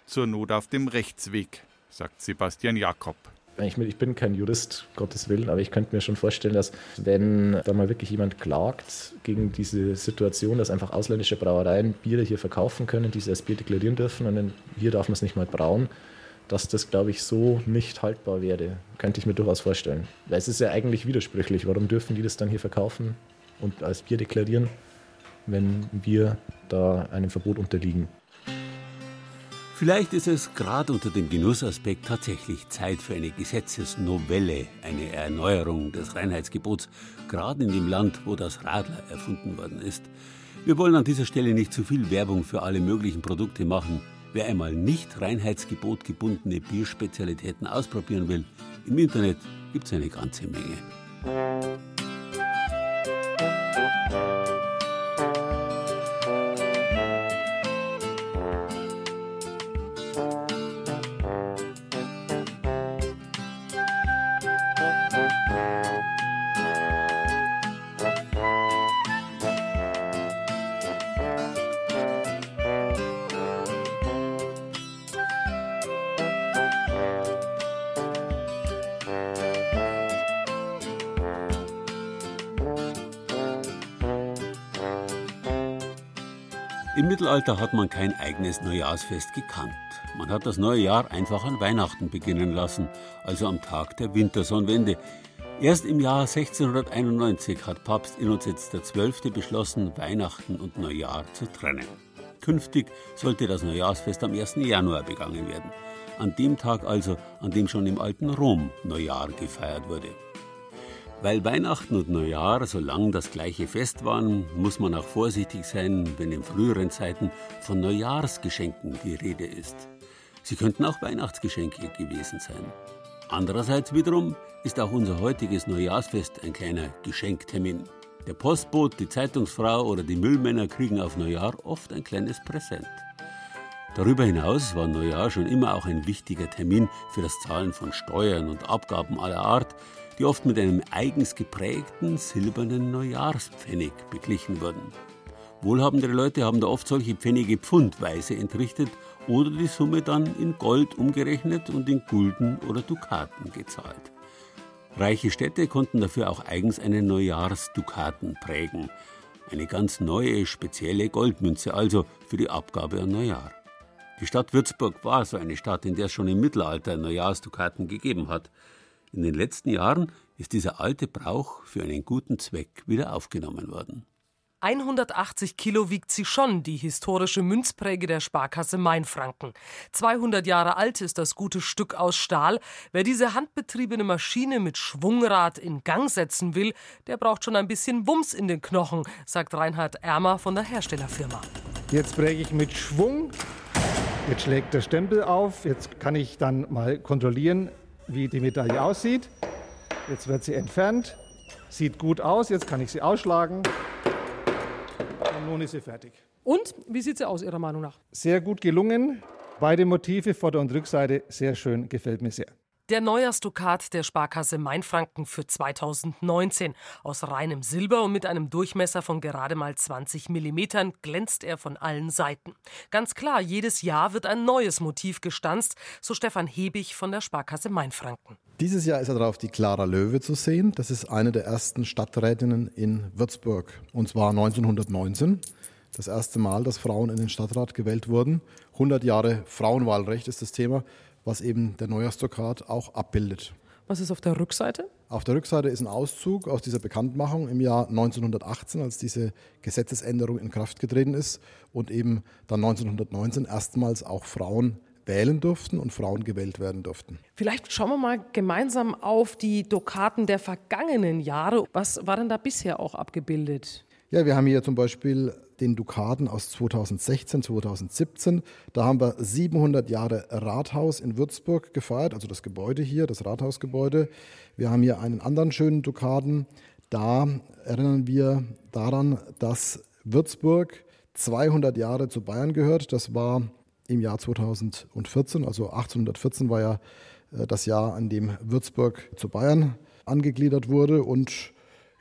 Speaker 18: Zur Not auf dem Rechtsweg, sagt Sebastian Jakob.
Speaker 19: Ich, ich bin kein Jurist, Gottes Willen, aber ich könnte mir schon vorstellen, dass wenn da mal wirklich jemand klagt gegen diese Situation, dass einfach ausländische Brauereien Biere hier verkaufen können, die sie als Bier deklarieren dürfen und hier darf man es nicht mal brauen, dass das, glaube ich, so nicht haltbar wäre. Könnte ich mir durchaus vorstellen. Weil es ist ja eigentlich widersprüchlich. Warum dürfen die das dann hier verkaufen und als Bier deklarieren, wenn wir da einem Verbot unterliegen?
Speaker 3: Vielleicht ist es gerade unter dem Genussaspekt tatsächlich Zeit für eine Gesetzesnovelle, eine Erneuerung des Reinheitsgebots, gerade in dem Land, wo das Radler erfunden worden ist. Wir wollen an dieser Stelle nicht zu viel Werbung für alle möglichen Produkte machen. Wer einmal nicht Reinheitsgebot gebundene Bierspezialitäten ausprobieren will, im Internet gibt es eine ganze Menge. Mittelalter hat man kein eigenes Neujahrsfest gekannt. Man hat das neue Jahr einfach an Weihnachten beginnen lassen, also am Tag der Wintersonnenwende. Erst im Jahr 1691 hat Papst Innozenz XII. beschlossen, Weihnachten und Neujahr zu trennen. Künftig sollte das Neujahrsfest am 1. Januar begangen werden. An dem Tag also, an dem schon im alten Rom Neujahr gefeiert wurde. Weil Weihnachten und Neujahr so lang das gleiche Fest waren, muss man auch vorsichtig sein, wenn in früheren Zeiten von Neujahrsgeschenken die Rede ist. Sie könnten auch Weihnachtsgeschenke gewesen sein. Andererseits wiederum ist auch unser heutiges Neujahrsfest ein kleiner Geschenktermin. Der Postbote, die Zeitungsfrau oder die Müllmänner kriegen auf Neujahr oft ein kleines Präsent. Darüber hinaus war Neujahr schon immer auch ein wichtiger Termin für das Zahlen von Steuern und Abgaben aller Art, die oft mit einem eigens geprägten silbernen Neujahrspfennig beglichen wurden. Wohlhabendere Leute haben da oft solche Pfennige pfundweise entrichtet oder die Summe dann in Gold umgerechnet und in Gulden oder Dukaten gezahlt. Reiche Städte konnten dafür auch eigens einen Neujahrsdukaten prägen. Eine ganz neue, spezielle Goldmünze also für die Abgabe an Neujahr. Die Stadt Würzburg war so eine Stadt, in der es schon im Mittelalter Neujahrsdukaten gegeben hat. In den letzten Jahren ist dieser alte Brauch für einen guten Zweck wieder aufgenommen worden.
Speaker 17: 180 Kilo wiegt sie schon, die historische Münzpräge der Sparkasse Mainfranken. 200 Jahre alt ist das gute Stück aus Stahl. Wer diese handbetriebene Maschine mit Schwungrad in Gang setzen will, der braucht schon ein bisschen Wumms in den Knochen, sagt Reinhard Ermer von der Herstellerfirma.
Speaker 20: Jetzt präge ich mit Schwung. Jetzt schlägt der Stempel auf. Jetzt kann ich dann mal kontrollieren, wie die Medaille aussieht. Jetzt wird sie entfernt. Sieht gut aus. Jetzt kann ich sie ausschlagen. Und nun ist sie fertig.
Speaker 17: Und wie sieht sie aus Ihrer Meinung nach?
Speaker 20: Sehr gut gelungen. Beide Motive, Vorder- und Rückseite, sehr schön, gefällt mir sehr.
Speaker 17: Der Neujahrsdukat der Sparkasse Mainfranken für 2019. Aus reinem Silber und mit einem Durchmesser von gerade mal 20 mm glänzt er von allen Seiten. Ganz klar, jedes Jahr wird ein neues Motiv gestanzt, so Stefan Hebig von der Sparkasse Mainfranken.
Speaker 21: Dieses Jahr ist darauf die Clara Löwe zu sehen. Das ist eine der ersten Stadträtinnen in Würzburg. Und zwar 1919. Das erste Mal, dass Frauen in den Stadtrat gewählt wurden. 100 Jahre Frauenwahlrecht ist das Thema was eben der Neujahrsdukat auch abbildet.
Speaker 17: Was ist auf der Rückseite?
Speaker 21: Auf der Rückseite ist ein Auszug aus dieser Bekanntmachung im Jahr 1918, als diese Gesetzesänderung in Kraft getreten ist und eben dann 1919 erstmals auch Frauen wählen durften und Frauen gewählt werden durften.
Speaker 17: Vielleicht schauen wir mal gemeinsam auf die Dukaten der vergangenen Jahre. Was war denn da bisher auch abgebildet?
Speaker 21: Ja, wir haben hier zum Beispiel den Dukaten aus 2016, 2017. Da haben wir 700 Jahre Rathaus in Würzburg gefeiert, also das Gebäude hier, das Rathausgebäude. Wir haben hier einen anderen schönen Dukaten. Da erinnern wir daran, dass Würzburg 200 Jahre zu Bayern gehört. Das war im Jahr 2014, also 1814 war ja äh, das Jahr, an dem Würzburg zu Bayern angegliedert wurde. Und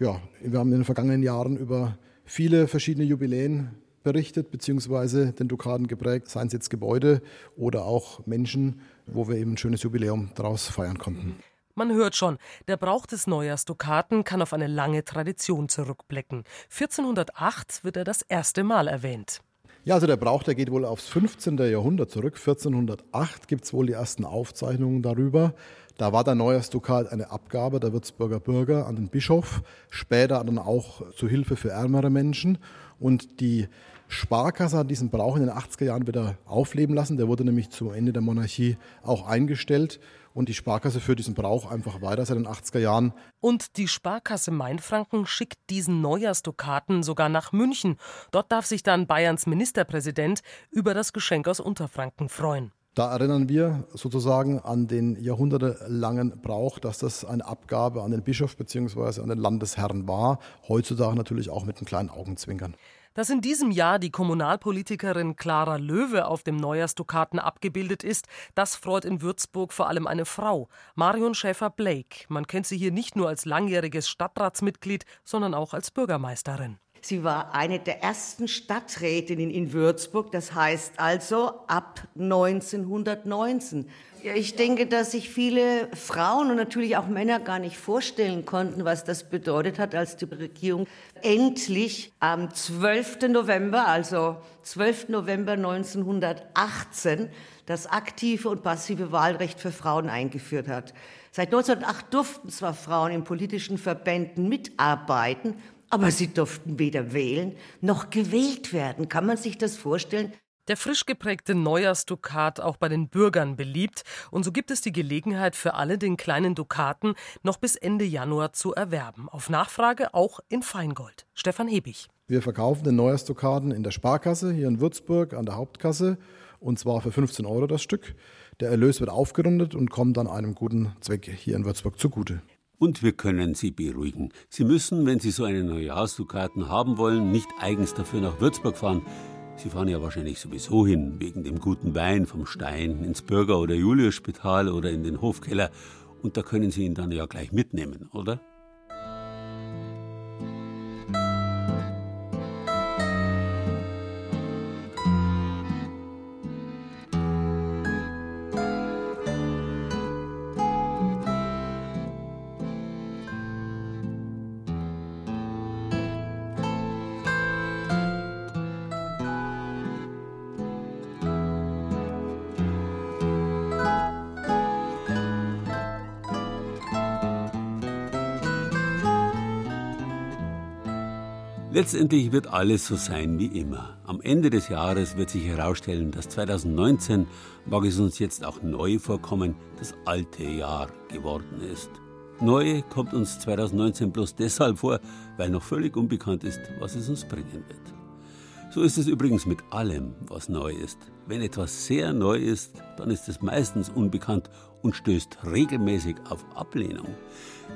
Speaker 21: ja, wir haben in den vergangenen Jahren über viele verschiedene Jubiläen berichtet, beziehungsweise den Dukaten geprägt, seien es jetzt Gebäude oder auch Menschen, wo wir eben ein schönes Jubiläum daraus feiern konnten.
Speaker 17: Man hört schon, der Brauch des Neujahrsdukaten kann auf eine lange Tradition zurückblicken. 1408 wird er das erste Mal erwähnt.
Speaker 21: Ja, also der Brauch, der geht wohl aufs 15. Jahrhundert zurück. 1408 gibt es wohl die ersten Aufzeichnungen darüber. Da war der Neujahrsdukat eine Abgabe der Würzburger Bürger an den Bischof, später dann auch zu Hilfe für ärmere Menschen. Und die Sparkasse hat diesen Brauch in den 80er Jahren wieder aufleben lassen. Der wurde nämlich zum Ende der Monarchie auch eingestellt. Und die Sparkasse führt diesen Brauch einfach weiter seit den 80er Jahren.
Speaker 17: Und die Sparkasse Mainfranken schickt diesen Neujahrsdukaten sogar nach München. Dort darf sich dann Bayerns Ministerpräsident über das Geschenk aus Unterfranken freuen.
Speaker 21: Da erinnern wir sozusagen an den jahrhundertelangen Brauch, dass das eine Abgabe an den Bischof bzw. an den Landesherrn war. Heutzutage natürlich auch mit einem kleinen Augenzwinkern.
Speaker 17: Dass in diesem Jahr die Kommunalpolitikerin Clara Löwe auf dem Neujahrsdukaten abgebildet ist, das freut in Würzburg vor allem eine Frau, Marion Schäfer-Blake. Man kennt sie hier nicht nur als langjähriges Stadtratsmitglied, sondern auch als Bürgermeisterin.
Speaker 22: Sie war eine der ersten Stadträtinnen in Würzburg, das heißt also ab 1919. Ich denke, dass sich viele Frauen und natürlich auch Männer gar nicht vorstellen konnten, was das bedeutet hat, als die Regierung endlich am 12. November, also 12. November 1918, das aktive und passive Wahlrecht für Frauen eingeführt hat. Seit 1908 durften zwar Frauen in politischen Verbänden mitarbeiten, aber sie durften weder wählen noch gewählt werden. Kann man sich das vorstellen?
Speaker 17: Der frisch geprägte Neujahrsdukat auch bei den Bürgern beliebt. Und so gibt es die Gelegenheit für alle, den kleinen Dukaten noch bis Ende Januar zu erwerben. Auf Nachfrage auch in Feingold. Stefan Hebig.
Speaker 21: Wir verkaufen den Neujahrsdukaten in der Sparkasse hier in Würzburg an der Hauptkasse und zwar für 15 Euro das Stück. Der Erlös wird aufgerundet und kommt dann einem guten Zweck hier in Würzburg zugute.
Speaker 3: Und wir können Sie beruhigen. Sie müssen, wenn Sie so einen Neujahrsdukaten haben wollen, nicht eigens dafür nach Würzburg fahren. Sie fahren ja wahrscheinlich sowieso hin, wegen dem guten Wein vom Stein, ins Bürger- oder Juliusspital oder in den Hofkeller. Und da können Sie ihn dann ja gleich mitnehmen, oder? Letztendlich wird alles so sein wie immer. Am Ende des Jahres wird sich herausstellen, dass 2019, mag es uns jetzt auch neu vorkommen, das alte Jahr geworden ist. Neu kommt uns 2019 bloß deshalb vor, weil noch völlig unbekannt ist, was es uns bringen wird. So ist es übrigens mit allem, was neu ist. Wenn etwas sehr neu ist, dann ist es meistens unbekannt und stößt regelmäßig auf Ablehnung.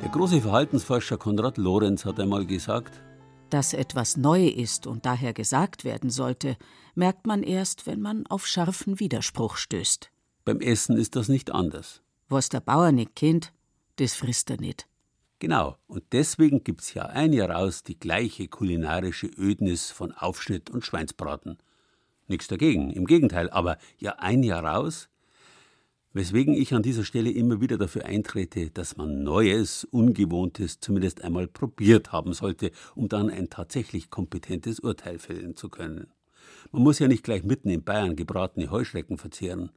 Speaker 3: Der große Verhaltensforscher Konrad Lorenz hat einmal gesagt,
Speaker 23: dass etwas neu ist und daher gesagt werden sollte, merkt man erst, wenn man auf scharfen Widerspruch stößt.
Speaker 3: Beim Essen ist das nicht anders.
Speaker 23: Was der Bauer nicht kennt, das frisst er nicht.
Speaker 3: Genau, und deswegen gibt's ja ein Jahr raus die gleiche kulinarische Ödnis von Aufschnitt und Schweinsbraten. Nichts dagegen, im Gegenteil, aber ja ein Jahr raus Weswegen ich an dieser Stelle immer wieder dafür eintrete, dass man Neues, Ungewohntes zumindest einmal probiert haben sollte, um dann ein tatsächlich kompetentes Urteil fällen zu können. Man muss ja nicht gleich mitten in Bayern gebratene Heuschrecken verzehren.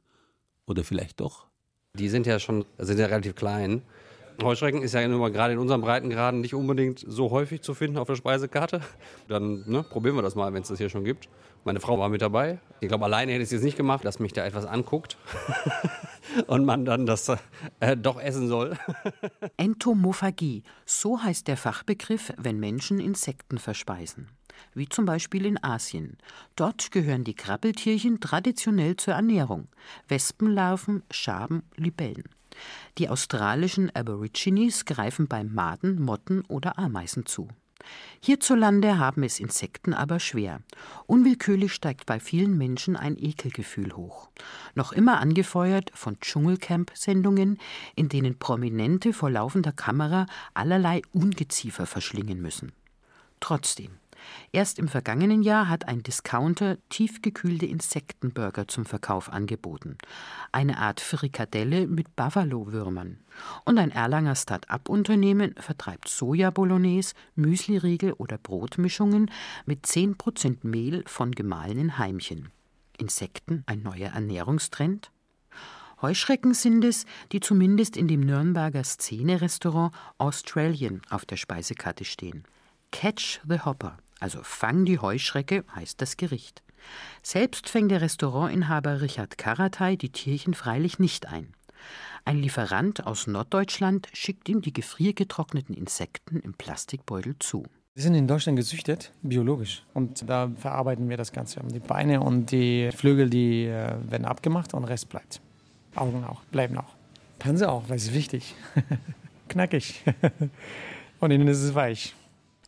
Speaker 3: Oder vielleicht doch?
Speaker 24: Die sind ja schon sind ja relativ klein. Heuschrecken ist ja nur mal gerade in unseren Breitengraden nicht unbedingt so häufig zu finden auf der Speisekarte. Dann ne, probieren wir das mal, wenn es das hier schon gibt. Meine Frau war mit dabei. Ich glaube, alleine hätte ich es jetzt nicht gemacht, dass mich da etwas anguckt und man dann das äh, doch essen soll.
Speaker 25: Entomophagie, so heißt der Fachbegriff, wenn Menschen Insekten verspeisen. Wie zum Beispiel in Asien. Dort gehören die Krabbeltierchen traditionell zur Ernährung. Wespenlarven, Schaben, Libellen. Die australischen Aborigines greifen bei Maden, Motten oder Ameisen zu. Hierzulande haben es Insekten aber schwer. Unwillkürlich steigt bei vielen Menschen ein Ekelgefühl hoch. Noch immer angefeuert von Dschungelcamp-Sendungen, in denen Prominente vor laufender Kamera allerlei Ungeziefer verschlingen müssen. Trotzdem, Erst im vergangenen Jahr hat ein Discounter tiefgekühlte Insektenburger zum Verkauf angeboten. Eine Art Frikadelle mit Buffalo-Würmern. Und ein Erlanger Start-up-Unternehmen vertreibt Soja-Bolognese, Müsliriegel oder Brotmischungen mit 10% Mehl von gemahlenen Heimchen. Insekten ein neuer Ernährungstrend? Heuschrecken sind es, die zumindest in dem Nürnberger Szene-Restaurant Australian auf der Speisekarte stehen. Catch the Hopper also Fang die Heuschrecke heißt das Gericht. Selbst fängt der Restaurantinhaber Richard Karatay die Tierchen freilich nicht ein. Ein Lieferant aus Norddeutschland schickt ihm die gefriergetrockneten Insekten im Plastikbeutel zu.
Speaker 26: Die sind in Deutschland gezüchtet, biologisch. Und da verarbeiten wir das Ganze. Die Beine und die Flügel, die äh, werden abgemacht und Rest bleibt. Augen auch, bleiben auch. Panse auch, weil es ist wichtig. Knackig. und innen ist es weich.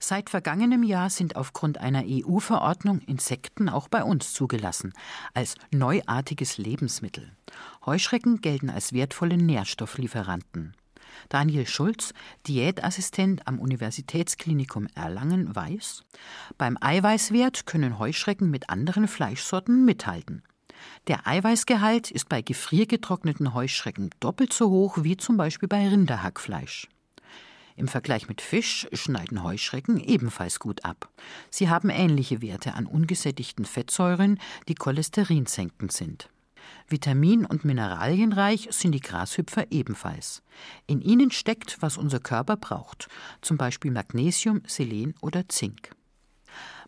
Speaker 25: Seit vergangenem Jahr sind aufgrund einer EU-Verordnung Insekten auch bei uns zugelassen, als neuartiges Lebensmittel. Heuschrecken gelten als wertvolle Nährstofflieferanten. Daniel Schulz, Diätassistent am Universitätsklinikum Erlangen, weiß, beim Eiweißwert können Heuschrecken mit anderen Fleischsorten mithalten. Der Eiweißgehalt ist bei gefriergetrockneten Heuschrecken doppelt so hoch wie zum Beispiel bei Rinderhackfleisch. Im Vergleich mit Fisch schneiden Heuschrecken ebenfalls gut ab. Sie haben ähnliche Werte an ungesättigten Fettsäuren, die cholesterinsenkend sind. Vitamin- und mineralienreich sind die Grashüpfer ebenfalls. In ihnen steckt, was unser Körper braucht, zum Beispiel Magnesium, Selen oder Zink.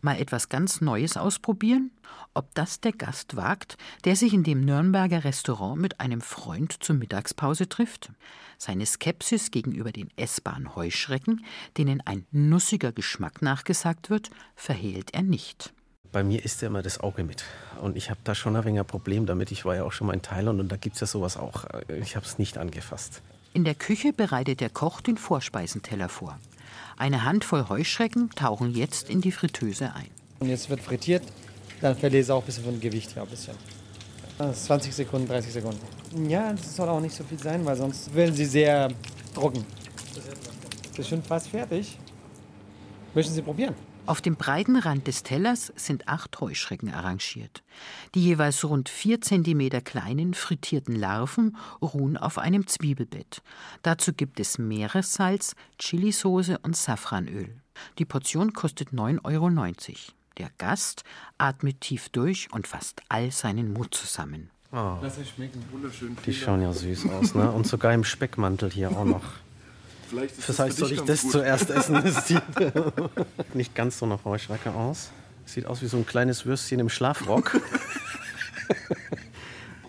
Speaker 25: Mal etwas ganz Neues ausprobieren? Ob das der Gast wagt, der sich in dem Nürnberger Restaurant mit einem Freund zur Mittagspause trifft? Seine Skepsis gegenüber den essbaren Heuschrecken, denen ein nussiger Geschmack nachgesagt wird, verhehlt er nicht.
Speaker 27: Bei mir isst ja immer das Auge mit. Und ich habe da schon ein wenig ein Problem damit. Ich war ja auch schon mal in Thailand und da gibt es ja sowas auch. Ich habe es nicht angefasst.
Speaker 25: In der Küche bereitet der Koch den Vorspeisenteller vor. Eine Handvoll Heuschrecken tauchen jetzt in die Fritteuse ein.
Speaker 26: Und jetzt wird frittiert, dann verliert es auch ein bisschen von Gewicht. Ja, ein bisschen. 20 Sekunden, 30 Sekunden. Ja, das soll auch nicht so viel sein, weil sonst werden sie sehr trocken. Das ist schon fast fertig. Möchten Sie probieren?
Speaker 25: Auf dem breiten Rand des Tellers sind acht Heuschrecken arrangiert. Die jeweils rund vier Zentimeter kleinen frittierten Larven ruhen auf einem Zwiebelbett. Dazu gibt es Meeressalz, Chilisauce und Safranöl. Die Portion kostet 9,90 Euro. Der Gast atmet tief durch und fasst all seinen Mut zusammen.
Speaker 27: Oh. Die schauen ja süß aus, ne? Und sogar im Speckmantel hier auch noch. Vielleicht das heißt, soll ich das gut. zuerst essen? Das sieht nicht ganz so nach Heuschrecke aus. Sieht aus wie so ein kleines Würstchen im Schlafrock.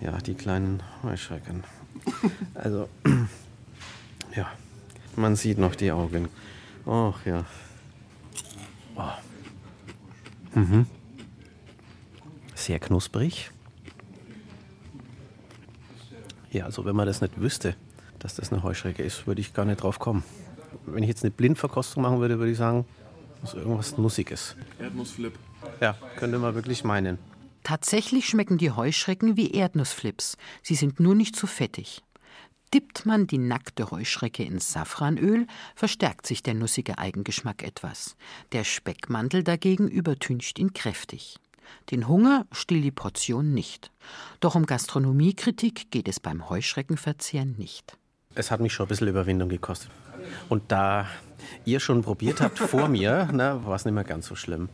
Speaker 27: ja, die kleinen Heuschrecken. Also, ja, man sieht noch die Augen. Ach ja. Oh. Mhm. Sehr knusprig. Ja, also wenn man das nicht wüsste, dass das eine Heuschrecke ist, würde ich gar nicht drauf kommen. Wenn ich jetzt eine Blindverkostung machen würde, würde ich sagen, das ist irgendwas Nussiges.
Speaker 18: Erdnussflip.
Speaker 27: Ja, könnte man wirklich meinen.
Speaker 25: Tatsächlich schmecken die Heuschrecken wie Erdnussflips. Sie sind nur nicht so fettig. Dippt man die nackte Heuschrecke in Safranöl, verstärkt sich der nussige Eigengeschmack etwas. Der Speckmantel dagegen übertüncht ihn kräftig. Den Hunger stillt die Portion nicht. Doch um Gastronomiekritik geht es beim Heuschreckenverzehren nicht.
Speaker 27: Es hat mich schon ein bisschen Überwindung gekostet. Und da ihr schon probiert habt vor mir, war es nicht mehr ganz so schlimm.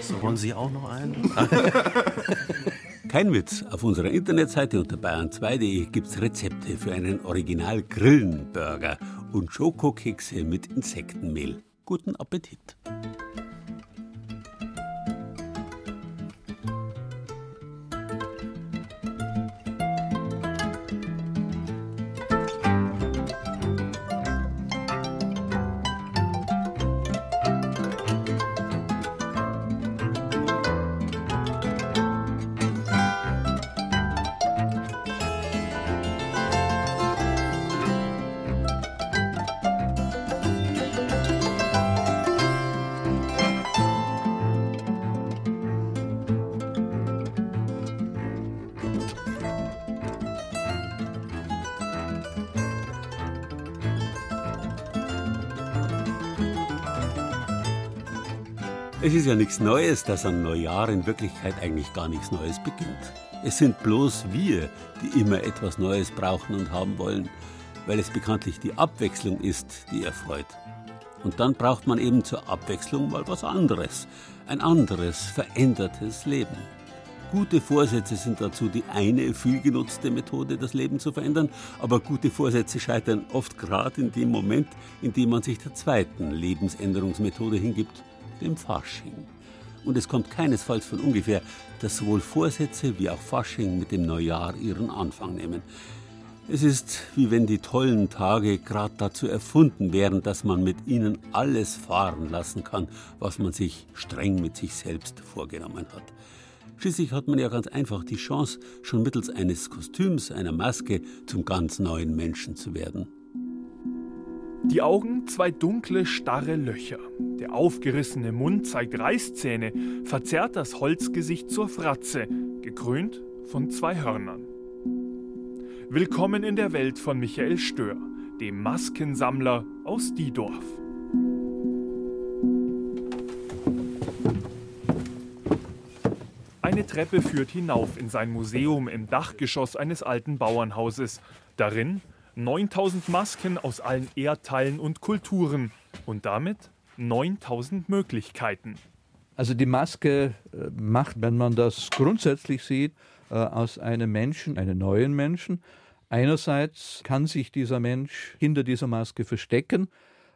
Speaker 27: So, wollen Sie auch noch einen?
Speaker 3: Kein Witz, auf unserer Internetseite unter bayern2.de gibt es Rezepte für einen Original-Grillenburger und Schokokekse mit Insektenmehl. Guten Appetit! Ist ja nichts Neues, dass ein Neujahr in Wirklichkeit eigentlich gar nichts Neues beginnt. Es sind bloß wir, die immer etwas Neues brauchen und haben wollen, weil es bekanntlich die Abwechslung ist, die erfreut. Und dann braucht man eben zur Abwechslung mal was anderes, ein anderes, verändertes Leben. Gute Vorsätze sind dazu die eine vielgenutzte Methode, das Leben zu verändern, aber gute Vorsätze scheitern oft gerade in dem Moment, in dem man sich der zweiten Lebensänderungsmethode hingibt, dem Fasching. Und es kommt keinesfalls von ungefähr, dass sowohl Vorsätze wie auch Fasching mit dem Neujahr ihren Anfang nehmen. Es ist wie wenn die tollen Tage gerade dazu erfunden wären, dass man mit ihnen alles fahren lassen kann, was man sich streng mit sich selbst vorgenommen hat. Schließlich hat man ja ganz einfach die Chance, schon mittels eines Kostüms, einer Maske zum ganz neuen Menschen zu werden.
Speaker 28: Die Augen zwei dunkle, starre Löcher. Der aufgerissene Mund zeigt Reißzähne, verzerrt das Holzgesicht zur Fratze, gekrönt von zwei Hörnern. Willkommen in der Welt von Michael Stör, dem Maskensammler aus Diedorf. Eine Treppe führt hinauf in sein Museum im Dachgeschoss eines alten Bauernhauses. Darin 9000 Masken aus allen Erdteilen und Kulturen und damit 9000 Möglichkeiten.
Speaker 29: Also die Maske äh, macht, wenn man das grundsätzlich sieht, äh, aus einem Menschen einen neuen Menschen. Einerseits kann sich dieser Mensch hinter dieser Maske verstecken,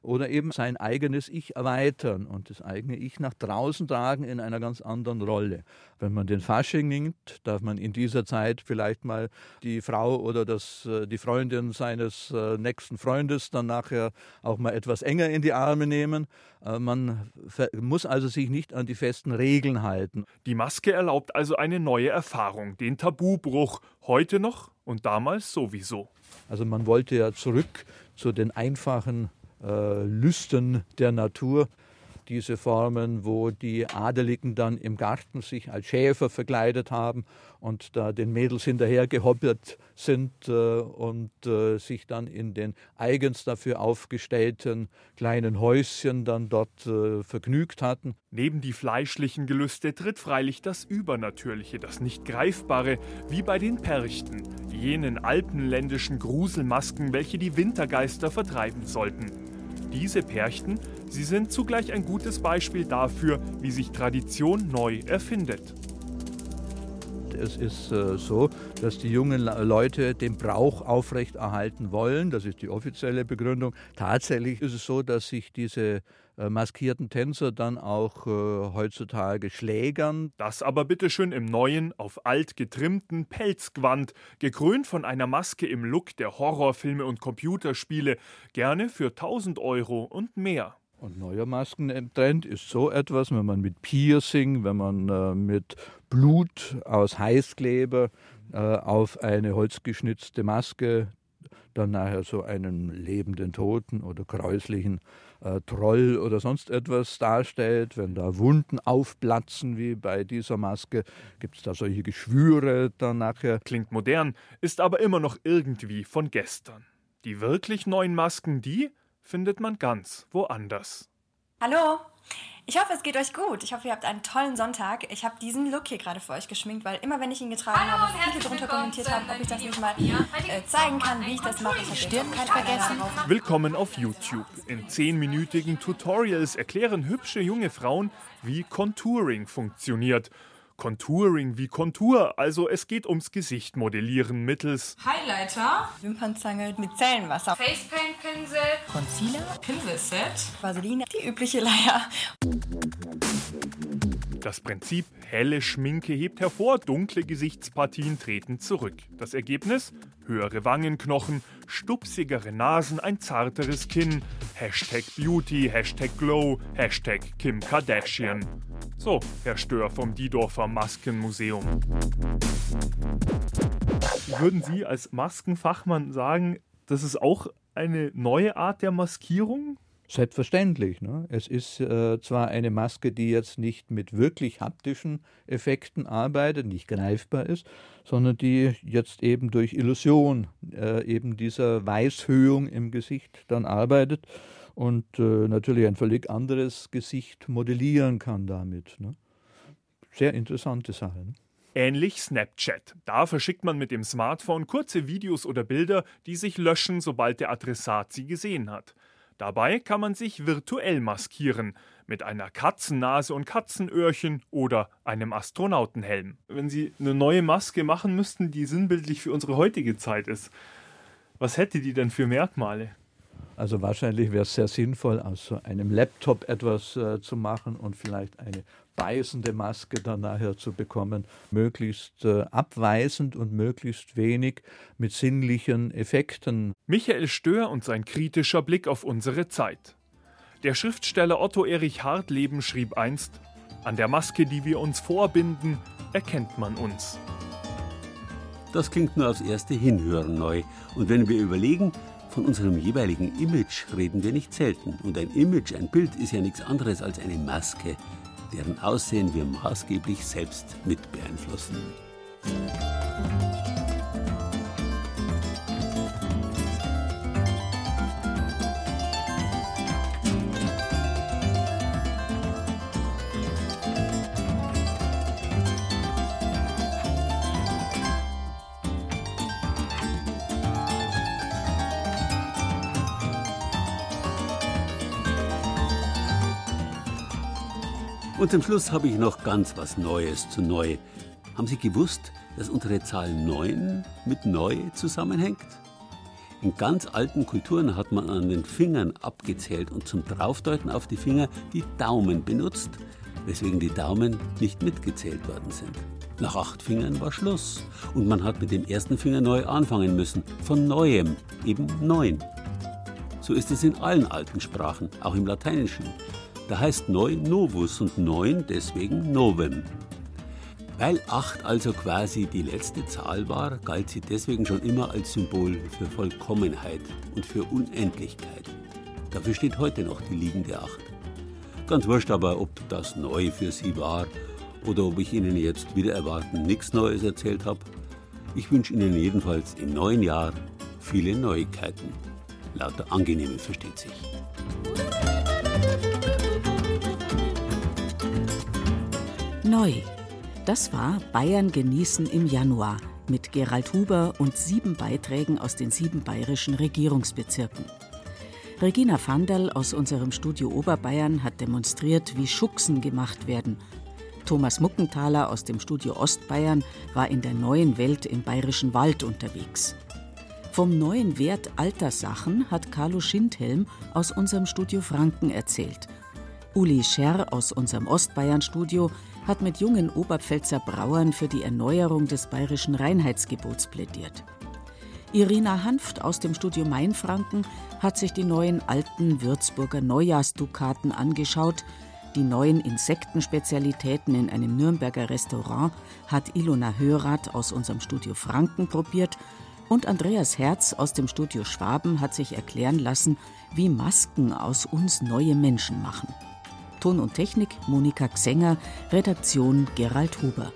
Speaker 29: oder eben sein eigenes Ich erweitern und das eigene Ich nach draußen tragen in einer ganz anderen Rolle. Wenn man den Fasching nimmt, darf man in dieser Zeit vielleicht mal die Frau oder das, äh, die Freundin seines äh, nächsten Freundes dann nachher auch mal etwas enger in die Arme nehmen. Äh, man muss also sich nicht an die festen Regeln halten.
Speaker 28: Die Maske erlaubt also eine neue Erfahrung, den Tabubruch, heute noch und damals sowieso.
Speaker 29: Also man wollte ja zurück zu den einfachen äh, Lüsten der Natur. Diese Formen, wo die Adeligen dann im Garten sich als Schäfer verkleidet haben und da den Mädels hinterher gehoppert sind äh, und äh, sich dann in den eigens dafür aufgestellten kleinen Häuschen dann dort äh, vergnügt hatten.
Speaker 28: Neben die fleischlichen Gelüste tritt freilich das Übernatürliche, das nicht Greifbare, wie bei den Perchten, jenen alpenländischen Gruselmasken, welche die Wintergeister vertreiben sollten. Diese Perchten, sie sind zugleich ein gutes Beispiel dafür, wie sich Tradition neu erfindet.
Speaker 29: Es ist äh, so, dass die jungen Leute den Brauch aufrechterhalten wollen. Das ist die offizielle Begründung. Tatsächlich ist es so, dass sich diese maskierten Tänzer dann auch äh, heutzutage schlägern.
Speaker 28: Das aber bitteschön im neuen, auf alt getrimmten Pelzgewand, gekrönt von einer Maske im Look der Horrorfilme und Computerspiele, gerne für 1000 Euro und mehr.
Speaker 29: Und neuer Maskentrend ist so etwas, wenn man mit Piercing, wenn man äh, mit Blut aus Heißkleber äh, auf eine holzgeschnitzte Maske dann nachher so einen lebenden Toten oder gräuslichen äh, Troll oder sonst etwas darstellt, wenn da Wunden aufplatzen wie bei dieser Maske, gibt es da solche Geschwüre dann nachher.
Speaker 28: Klingt modern, ist aber immer noch irgendwie von gestern. Die wirklich neuen Masken, die findet man ganz woanders.
Speaker 30: Hallo, ich hoffe, es geht euch gut. Ich hoffe, ihr habt einen tollen Sonntag. Ich habe diesen Look hier gerade für euch geschminkt, weil immer wenn ich ihn getragen Hallo, habe, viele drunter kommentiert haben, ob ich das nicht mal äh, zeigen kann, wie ich das mache. Ich Stirn kein vergessen.
Speaker 28: Willkommen auf YouTube. In zehnminütigen Tutorials erklären hübsche junge Frauen, wie Contouring funktioniert Contouring wie Kontur, also es geht ums Gesicht modellieren mittels
Speaker 30: Highlighter, Wimpernzange mit Zellenwasser,
Speaker 16: Facepaint-Pinsel,
Speaker 30: Concealer, Pinselset, Vaseline, die übliche Leier.
Speaker 28: Das Prinzip helle Schminke hebt hervor, dunkle Gesichtspartien treten zurück. Das Ergebnis? Höhere Wangenknochen, stupsigere Nasen, ein zarteres Kinn. Hashtag Beauty, Hashtag Glow, Hashtag Kim Kardashian. So, Herr Stör vom Diedorfer Maskenmuseum. Würden Sie als Maskenfachmann sagen, das ist auch eine neue Art der Maskierung?
Speaker 29: Selbstverständlich. Ne? Es ist äh, zwar eine Maske, die jetzt nicht mit wirklich haptischen Effekten arbeitet, nicht greifbar ist, sondern die jetzt eben durch Illusion äh, eben dieser Weißhöhung im Gesicht dann arbeitet. und äh, natürlich ein völlig anderes Gesicht modellieren kann damit. Ne? Sehr interessante Sache. Ne?
Speaker 28: Ähnlich Snapchat. Da verschickt man mit dem Smartphone kurze Videos oder Bilder, die sich löschen, sobald der Adressat sie gesehen hat. Dabei kann man sich virtuell maskieren mit einer Katzennase und Katzenöhrchen oder einem Astronautenhelm. Wenn Sie eine neue Maske machen müssten, die sinnbildlich für unsere heutige Zeit ist, was hätte die denn für Merkmale?
Speaker 29: Also wahrscheinlich wäre es sehr sinnvoll, aus so einem Laptop etwas äh, zu machen und vielleicht eine beißende Maske dann nachher zu bekommen, möglichst äh, abweisend und möglichst wenig mit sinnlichen Effekten.
Speaker 28: Michael Stör und sein kritischer Blick auf unsere Zeit. Der Schriftsteller Otto Erich Hartleben schrieb einst: An der Maske, die wir uns vorbinden, erkennt man uns.
Speaker 3: Das klingt nur aufs erste Hinhören neu. Und wenn wir überlegen, von unserem jeweiligen Image reden wir nicht selten. Und ein Image, ein Bild ist ja nichts anderes als eine Maske, deren Aussehen wir maßgeblich selbst mit beeinflussen. Und zum Schluss habe ich noch ganz was Neues zu neu. Haben Sie gewusst, dass unsere Zahl 9 mit neu zusammenhängt? In ganz alten Kulturen hat man an den Fingern abgezählt und zum Draufdeuten auf die Finger die Daumen benutzt, weswegen die Daumen nicht mitgezählt worden sind. Nach acht Fingern war Schluss und man hat mit dem ersten Finger neu anfangen müssen, von neuem, eben neun. So ist es in allen alten Sprachen, auch im Lateinischen. Da heißt neu Novus und neun deswegen Novem. Weil acht also quasi die letzte Zahl war, galt sie deswegen schon immer als Symbol für Vollkommenheit und für Unendlichkeit. Dafür steht heute noch die liegende Acht. Ganz wurscht aber, ob das neu für sie war oder ob ich Ihnen jetzt wieder erwarten nichts Neues erzählt habe. Ich wünsche Ihnen jedenfalls im neuen Jahr viele Neuigkeiten. Lauter angenehme versteht sich.
Speaker 23: Neu. Das war Bayern genießen im Januar mit Gerald Huber und sieben Beiträgen aus den sieben bayerischen Regierungsbezirken. Regina Vandal aus unserem Studio Oberbayern hat demonstriert, wie Schuchsen gemacht werden. Thomas Muckenthaler aus dem Studio Ostbayern war in der neuen Welt im bayerischen Wald unterwegs. Vom neuen Wert alter Sachen hat Carlo Schindhelm aus unserem Studio Franken erzählt. Uli Scherr aus unserem Ostbayern-Studio hat mit jungen Oberpfälzer Brauern für die Erneuerung des bayerischen Reinheitsgebots plädiert. Irina Hanft aus dem Studio Mainfranken hat sich die neuen alten Würzburger Neujahrsdukaten angeschaut. Die neuen Insektenspezialitäten in einem Nürnberger Restaurant hat Ilona Hörath aus unserem Studio Franken probiert und Andreas Herz aus dem Studio Schwaben hat sich erklären lassen, wie Masken aus uns neue Menschen machen. Ton und Technik Monika Xenger, Redaktion Gerald Huber.